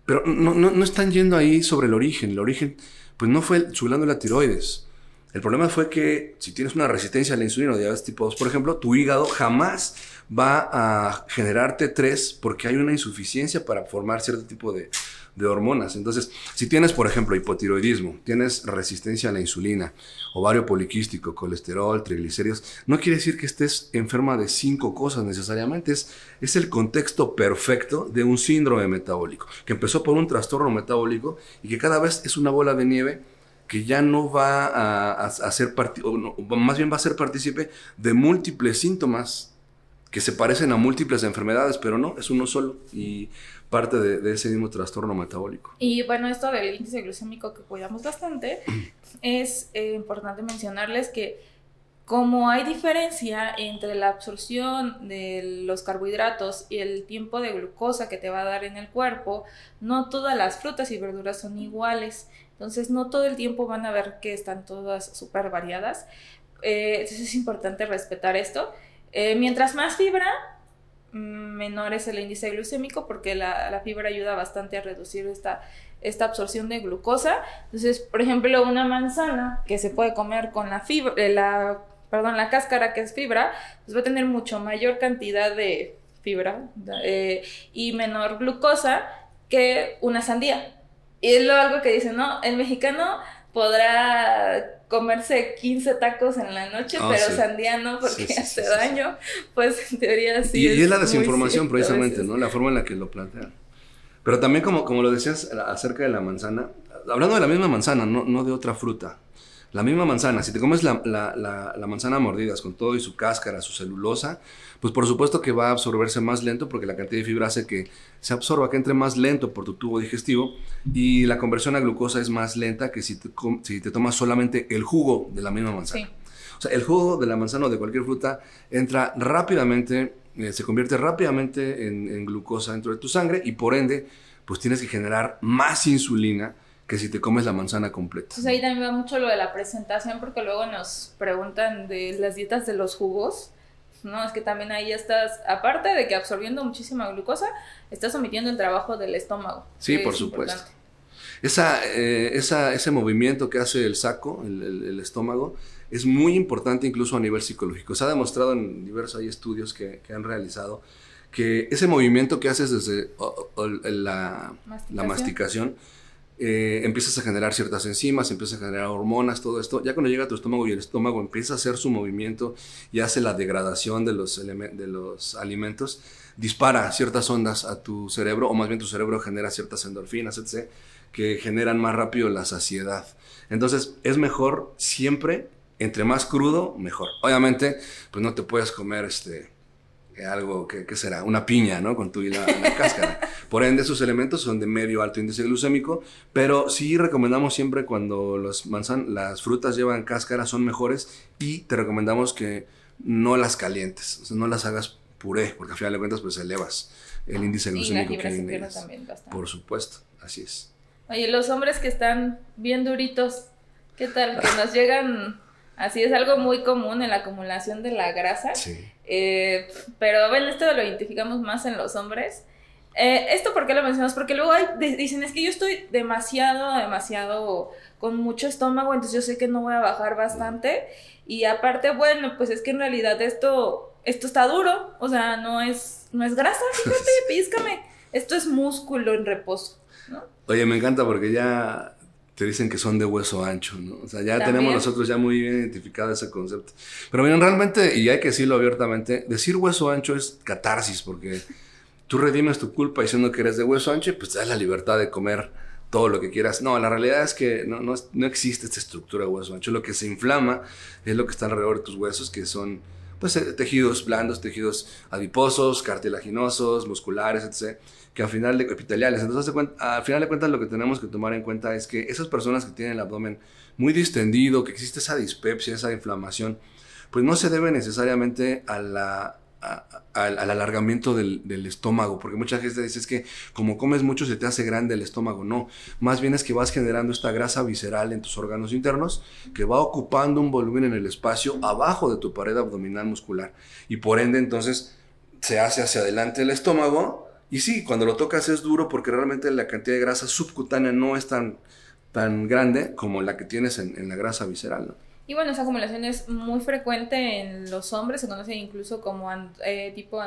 Speaker 1: Pero no, no, no, están yendo ahí sobre el origen. El origen, pues no fue su la tiroides. El problema fue que si tienes una resistencia a la insulina o diabetes tipo 2, por ejemplo, tu hígado jamás va a generar T3 porque hay una insuficiencia para formar cierto tipo de, de hormonas. Entonces, si tienes, por ejemplo, hipotiroidismo, tienes resistencia a la insulina, ovario poliquístico, colesterol, triglicéridos, no quiere decir que estés enferma de cinco cosas necesariamente. Es, es el contexto perfecto de un síndrome metabólico, que empezó por un trastorno metabólico y que cada vez es una bola de nieve que ya no va a, a, ser, o más bien va a ser partícipe de múltiples síntomas que se parecen a múltiples enfermedades, pero no, es uno solo. Y parte de, ese mismo trastorno metabólico.
Speaker 2: Y bueno, esto del índice glucémico que cuidamos bastante, es eh, importante mencionarles que como hay diferencia entre la absorción de los carbohidratos y el tiempo de glucosa que te va a dar en el cuerpo, no todas las frutas y verduras son iguales. Entonces, no todo el tiempo van a ver que están todas súper variadas. Eh, entonces, es importante respetar esto. Eh, mientras más fibra, menor es el índice glucémico porque la, fibra ayuda bastante a reducir esta, esta absorción de glucosa. Entonces, por ejemplo, una manzana que se puede comer con la fibra, eh, la perdón, la cáscara que es fibra, pues va a tener mucho mayor cantidad de fibra eh, y menor glucosa que una sandía. Y es lo algo que dicen, ¿no? El mexicano podrá comerse 15 tacos en la noche, ah, pero sandía no porque hace daño, pues en teoría sí.
Speaker 1: Y es, y es la desinformación precisamente, ¿no? La forma en la que lo plantean. Pero también como, como lo decías acerca de la manzana, hablando de la misma manzana, no, no de otra fruta. La misma manzana, si te comes la, manzana a mordidas con todo y su cáscara, su celulosa, pues por supuesto que va a absorberse más lento porque la cantidad de fibra hace que se absorba, que entre más lento por tu tubo digestivo y la conversión a glucosa es más lenta que si te, si te tomas solamente el jugo de la misma manzana. O sea, el jugo de la manzana o de cualquier fruta entra rápidamente, eh, se convierte rápidamente en, en glucosa dentro de tu sangre y por ende, pues tienes que generar más insulina que si te comes la manzana completa.
Speaker 2: Pues ahí también va mucho lo de la presentación porque luego nos preguntan de las dietas de los jugos. No, es que también ahí estás, aparte de que absorbiendo muchísima glucosa, estás omitiendo el trabajo del estómago.
Speaker 1: Sí, por supuesto. Esa, eh, esa, ese movimiento que hace el saco, el, estómago, es muy importante incluso a nivel psicológico. Se ha demostrado en diversos estudios que, que han realizado que ese movimiento que haces desde la, la masticación eh, empiezas a generar ciertas enzimas, empiezas a generar hormonas, todo esto. Ya cuando llega a tu estómago y el estómago empieza a hacer su movimiento y hace la degradación de los, de los alimentos, dispara ciertas ondas a tu cerebro, o más bien tu cerebro genera ciertas endorfinas, etc., que generan más rápido la saciedad. Entonces, es mejor siempre, entre más crudo, mejor. Obviamente, pues no te puedes comer este algo que, será una piña, ¿no? Con tu y la, cáscara. Por ende, esos elementos son de medio alto índice glucémico, pero sí recomendamos siempre cuando los manzan, las frutas llevan cáscara son mejores y te recomendamos que no las calientes, o sea, no las hagas puré, porque al final de cuentas pues elevas el índice glucémico que hay también Por supuesto, así es.
Speaker 2: Oye, los hombres que están bien duritos, ¿qué tal? Que nos llegan Así es algo muy común en la acumulación de la grasa. Sí. Eh, pero bueno, esto lo identificamos más en los hombres. Eh, ¿Esto por qué lo mencionamos? Porque luego hay, dicen, es que yo estoy demasiado, demasiado con mucho estómago, entonces yo sé que no voy a bajar bastante. Y aparte, bueno, pues es que en realidad esto, esto está duro, o sea, no es, no es grasa, fíjate, píscame. Esto es músculo en reposo, ¿no?
Speaker 1: Oye, me encanta porque ya te dicen que son de hueso ancho, ¿no? O sea, ya tenemos nosotros ya muy bien identificado ese concepto. Pero miren, realmente, y hay que decirlo abiertamente, decir hueso ancho es catarsis, porque tú redimes tu culpa diciendo que eres de hueso ancho pues te das la libertad de comer todo lo que quieras. No, la realidad es que no, no, no existe esta estructura de hueso ancho. Lo que se inflama es lo que está alrededor de tus huesos, que son pues, eh, tejidos blandos, tejidos adiposos, cartilaginosos, musculares, etc que al final de epiteliales. Entonces, al final de cuentas, lo que tenemos que tomar en cuenta es que esas personas que tienen el abdomen muy distendido, que existe esa dispepsia, esa inflamación, pues no se debe necesariamente a la, al alargamiento del, del, estómago, porque mucha gente dice que como comes mucho se te hace grande el estómago. No, más bien es que vas generando esta grasa visceral en tus órganos internos que va ocupando un volumen en el espacio abajo de tu pared abdominal muscular y por ende entonces se hace hacia adelante el estómago y sí, cuando lo tocas es duro porque realmente la cantidad de grasa subcutánea no es tan, tan grande como la que tienes en, la grasa visceral, ¿no?
Speaker 2: Y bueno, esa acumulación es muy frecuente en los hombres, se conoce incluso como eh, tipo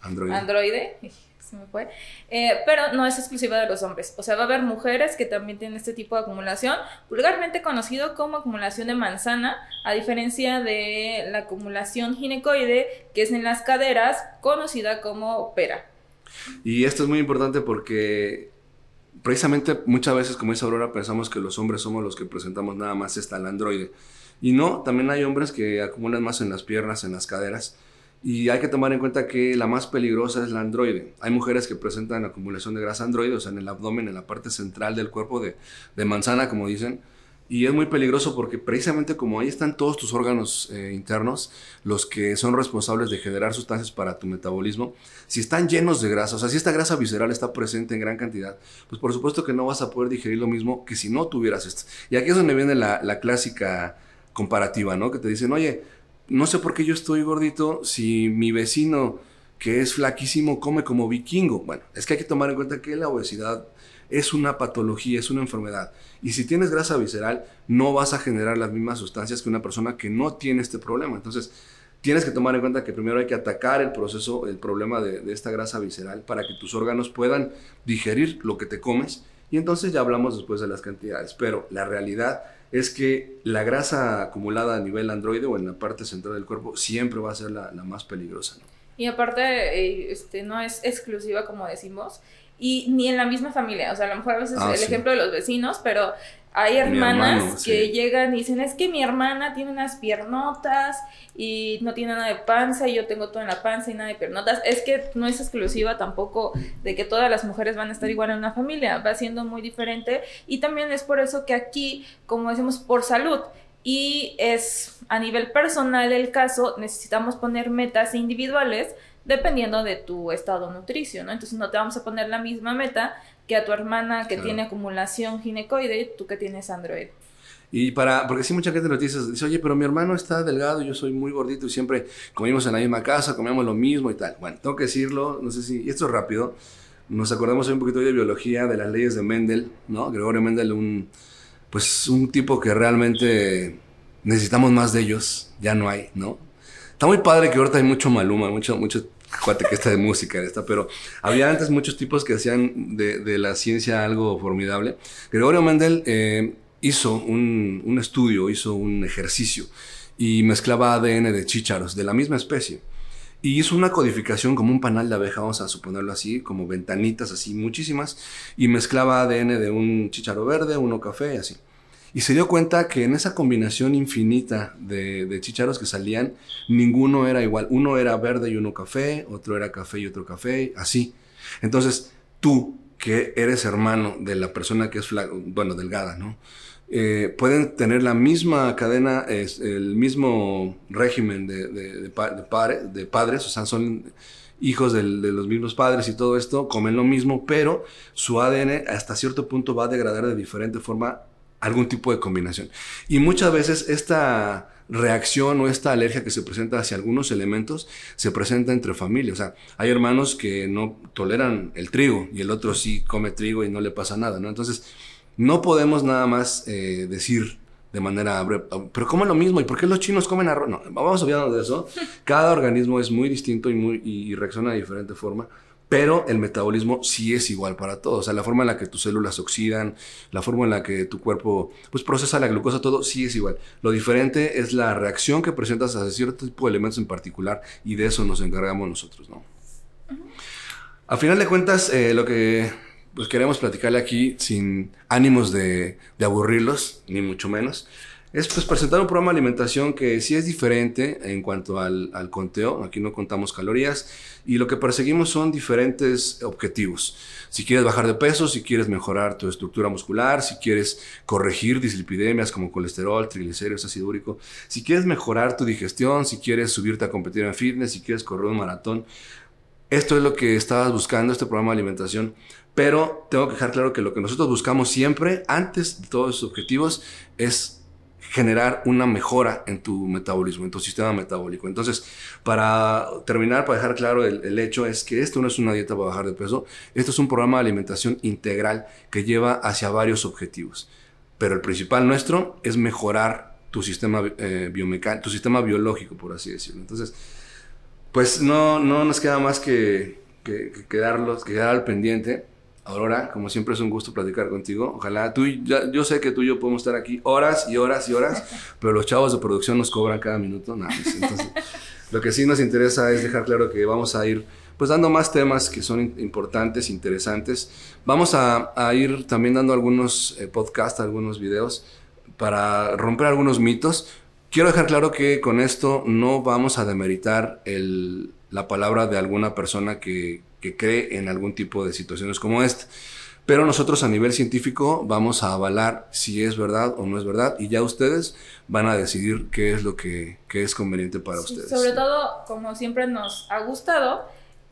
Speaker 2: androide. androide. Se me fue. Eh, pero no es exclusiva de los hombres. O sea, va a haber mujeres que también tienen este tipo de acumulación, vulgarmente conocido como acumulación de manzana, a diferencia de la acumulación ginecoide, que es en las caderas, conocida como pera.
Speaker 1: Y esto es muy importante porque precisamente muchas veces, como dice Aurora, pensamos que los hombres somos los que presentamos nada más esta el androide. Y no, también hay hombres que acumulan más en las piernas, en las caderas. Y hay que tomar en cuenta que la más peligrosa es la androide. Hay mujeres que presentan acumulación de grasa androide, o sea, en el abdomen, en la parte central del cuerpo de, manzana, como dicen, Y es muy peligroso porque precisamente como ahí están todos tus órganos eh, internos, los que son responsables de generar sustancias para tu metabolismo, si están llenos de grasa, o sea, si esta grasa visceral está presente en gran cantidad, pues por supuesto que no vas a poder digerir lo mismo que si no tuvieras esto. Y aquí es donde viene la clásica comparativa, ¿no? Que te dicen, oye, no sé por qué yo estoy gordito si mi vecino que es flaquísimo come como vikingo. Bueno, es que hay que tomar en cuenta que la obesidad es una patología, es una enfermedad. Y si tienes grasa visceral, no vas a generar las mismas sustancias que una persona que no tiene este problema. Entonces, tienes que tomar en cuenta que primero hay que atacar el proceso, el problema de, esta grasa visceral para que tus órganos puedan digerir lo que te comes. Y entonces ya hablamos después de las cantidades. Pero la realidad es que la grasa acumulada a nivel androide o en la parte central del cuerpo siempre va a ser la, más peligrosa.
Speaker 2: Y aparte, eh, este, no es exclusiva, como decimos, y ni en la misma familia. O sea, a lo mejor a veces ah, el ejemplo de los vecinos, pero hay hermanas que llegan y dicen, es que mi hermana tiene unas piernotas y no tiene nada de panza y yo tengo todo en la panza y nada de piernotas. Es que no es exclusiva tampoco de que todas las mujeres van a estar igual en una familia, va siendo muy diferente y también es por eso que aquí, como decimos, por salud y es a nivel personal el caso, necesitamos poner metas individuales dependiendo de tu estado nutricio, ¿no? Entonces no te vamos a poner la misma meta que a tu hermana que tiene acumulación ginecoide, tú que tienes android.
Speaker 1: Y para, porque sí mucha gente nos dice, dice, oye, pero mi hermano está delgado, yo soy muy gordito y siempre comimos en la misma casa, comíamos lo mismo y tal. Bueno, tengo que decirlo, no sé si, y esto es rápido, nos acordamos hoy un poquito de biología, de las leyes de Mendel, ¿no? Gregorio Mendel, un, pues un tipo que realmente necesitamos más de ellos, ya no hay, ¿no? Está muy padre que ahorita hay mucho maluma, mucho, mucho cuate que está de música esta, pero había antes muchos tipos que hacían de, la ciencia algo formidable. Gregorio Mendel eh, hizo un, un, estudio, hizo un ejercicio y mezclaba ADN de chícharos de la misma especie. Y hizo una codificación como un panal de abeja, vamos a suponerlo así, como ventanitas así, muchísimas, y mezclaba ADN de un chícharo verde, uno café, así. Y se dio cuenta que en esa combinación infinita de, chicharos que salían, ninguno era igual. Uno era verde y uno café, otro era café y otro café, así. Entonces, tú, que eres hermano de la persona que es, bueno, delgada, ¿no? Eh, pueden tener la misma cadena, es, el mismo régimen de, de, padres, o sea, son hijos de los mismos padres y todo esto, comen lo mismo, pero su ADN hasta cierto punto va a degradar de diferente forma algún tipo de combinación. Y muchas veces esta reacción o esta alergia que se presenta hacia algunos elementos se presenta entre familias. O sea, hay hermanos que no toleran el trigo y el otro sí come trigo y no le pasa nada, ¿no? Entonces, no podemos nada más eh, decir de manera pero comen lo mismo, ¿y por qué los chinos comen arroz? No, vamos olvidando de eso. Cada organismo es muy distinto y, muy, y reacciona de diferente forma pero el metabolismo sí es igual para todos. O sea, la forma en la que tus células oxidan, la forma en la que tu cuerpo pues, procesa la glucosa, todo sí es igual. Lo diferente es la reacción que presentas a cierto tipo de elementos en particular y de eso nos encargamos nosotros, ¿no? A final de cuentas, eh, lo que pues, queremos platicarle aquí, sin ánimos de, de aburrirlos, ni mucho menos, es pues presentar un programa de alimentación que sí es diferente en cuanto al, al, conteo. Aquí no contamos calorías y lo que perseguimos son diferentes objetivos. Si quieres bajar de peso, si quieres mejorar tu estructura muscular, si quieres corregir dislipidemias como colesterol, triglicéridos, ácido úrico, si quieres mejorar tu digestión, si quieres subirte a competir en fitness, si quieres correr un maratón. Esto es lo que estabas buscando, este programa de alimentación. Pero tengo que dejar claro que lo que nosotros buscamos siempre, antes de todos esos objetivos, es generar una mejora en tu metabolismo, en tu sistema metabólico. Entonces, para terminar, para dejar claro el, hecho, es que esto no es una dieta para bajar de peso, esto es un programa de alimentación integral que lleva hacia varios objetivos. Pero el principal nuestro es mejorar tu sistema eh, biomecánico, tu sistema biológico, por así decirlo. Entonces, pues no, no nos queda más que, que, que quedarlos, que quedar al pendiente Aurora, como siempre es un gusto platicar contigo. Ojalá tú, ya, yo sé que tú y yo podemos estar aquí horas y horas y horas, pero los chavos de producción nos cobran cada minuto. Pues, entonces, lo que sí nos interesa es dejar claro que vamos a ir pues dando más temas que son importantes, interesantes. Vamos a, a ir también dando algunos eh, podcasts, algunos videos para romper algunos mitos. Quiero dejar claro que con esto no vamos a demeritar el, la palabra de alguna persona que, que cree en algún tipo de situaciones como esta. pero nosotros a nivel científico vamos a avalar si es verdad o no es verdad y ya ustedes van a decidir qué es lo que, es conveniente para ustedes.
Speaker 2: Sobre todo, como siempre nos ha gustado,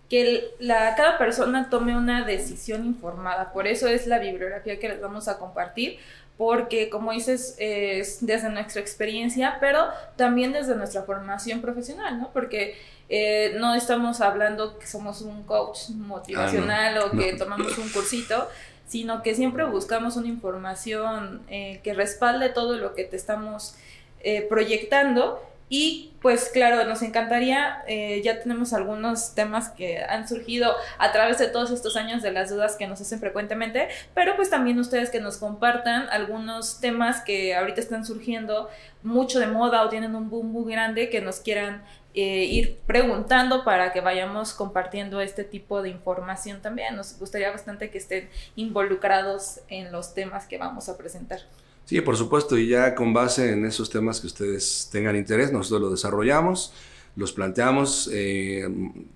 Speaker 2: que la, cada persona tome una decisión informada. Por eso es la bibliografía que les vamos a compartir, porque como dices, es desde nuestra experiencia, pero también desde nuestra formación profesional, ¿no? Porque eh, no estamos hablando que somos un coach motivacional ah, o que tomamos un cursito, sino que siempre buscamos una información eh, que respalde todo lo que te estamos eh, proyectando. Y pues claro, nos encantaría, eh, ya tenemos algunos temas que han surgido a través de todos estos años de las dudas que nos hacen frecuentemente, pero pues también ustedes que nos compartan algunos temas que ahorita están surgiendo mucho de moda o tienen un boom muy grande que nos quieran eh, ir preguntando para que vayamos compartiendo este tipo de información también. Nos gustaría bastante que estén involucrados en los temas que vamos a presentar.
Speaker 1: Sí, por supuesto, y ya con base en esos temas que ustedes tengan interés, nosotros lo desarrollamos, los planteamos, eh,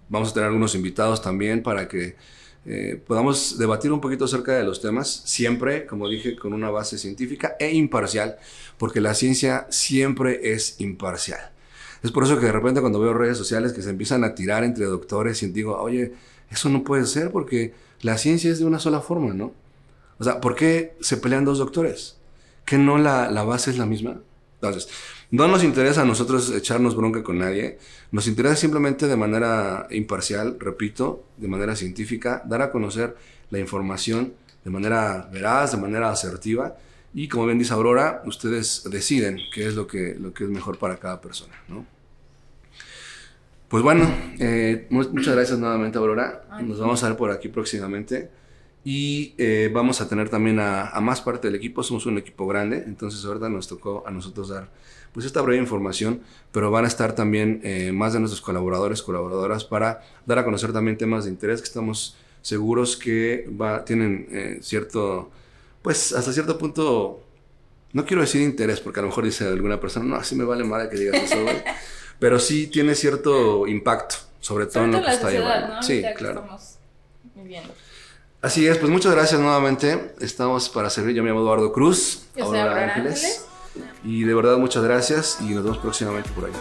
Speaker 1: vamos a tener algunos invitados también para que eh, podamos debatir un poquito acerca de los temas, siempre, como dije, con una base científica e imparcial, porque la ciencia siempre es imparcial. Es por eso que de repente cuando veo redes sociales que se empiezan a tirar entre doctores y digo, oye, eso no puede ser porque la ciencia es de una sola forma, ¿no? O sea, ¿por qué se pelean dos doctores? que no la, base es la misma? Entonces, no nos interesa a nosotros echarnos bronca con nadie, nos interesa simplemente de manera imparcial, repito, de manera científica, dar a conocer la información de manera veraz, de manera asertiva, y como bien dice Aurora, ustedes deciden qué es lo que, lo que es mejor para cada persona, ¿no? Pues bueno, eh, muchas gracias nuevamente Aurora, nos vamos a ver por aquí próximamente. Y eh, vamos a tener también a, más parte del equipo, somos un equipo grande, entonces ahorita nos tocó a nosotros dar pues esta breve información, pero van a estar también eh, más de nuestros colaboradores, colaboradoras, para dar a conocer también temas de interés que estamos seguros que va, tienen eh, cierto, pues hasta cierto punto, no quiero decir interés, porque a lo mejor dice alguna persona, no, así me vale madre que digas eso, pero sí tiene cierto impacto, sobre todo en lo que está llevando. Sí, claro. Estamos viviendo. Así es, pues muchas gracias nuevamente. Estamos para servir. Yo me llamo Eduardo Cruz,
Speaker 2: Yo soy Ángeles.
Speaker 1: Y de verdad muchas gracias y nos vemos próximamente por ahí.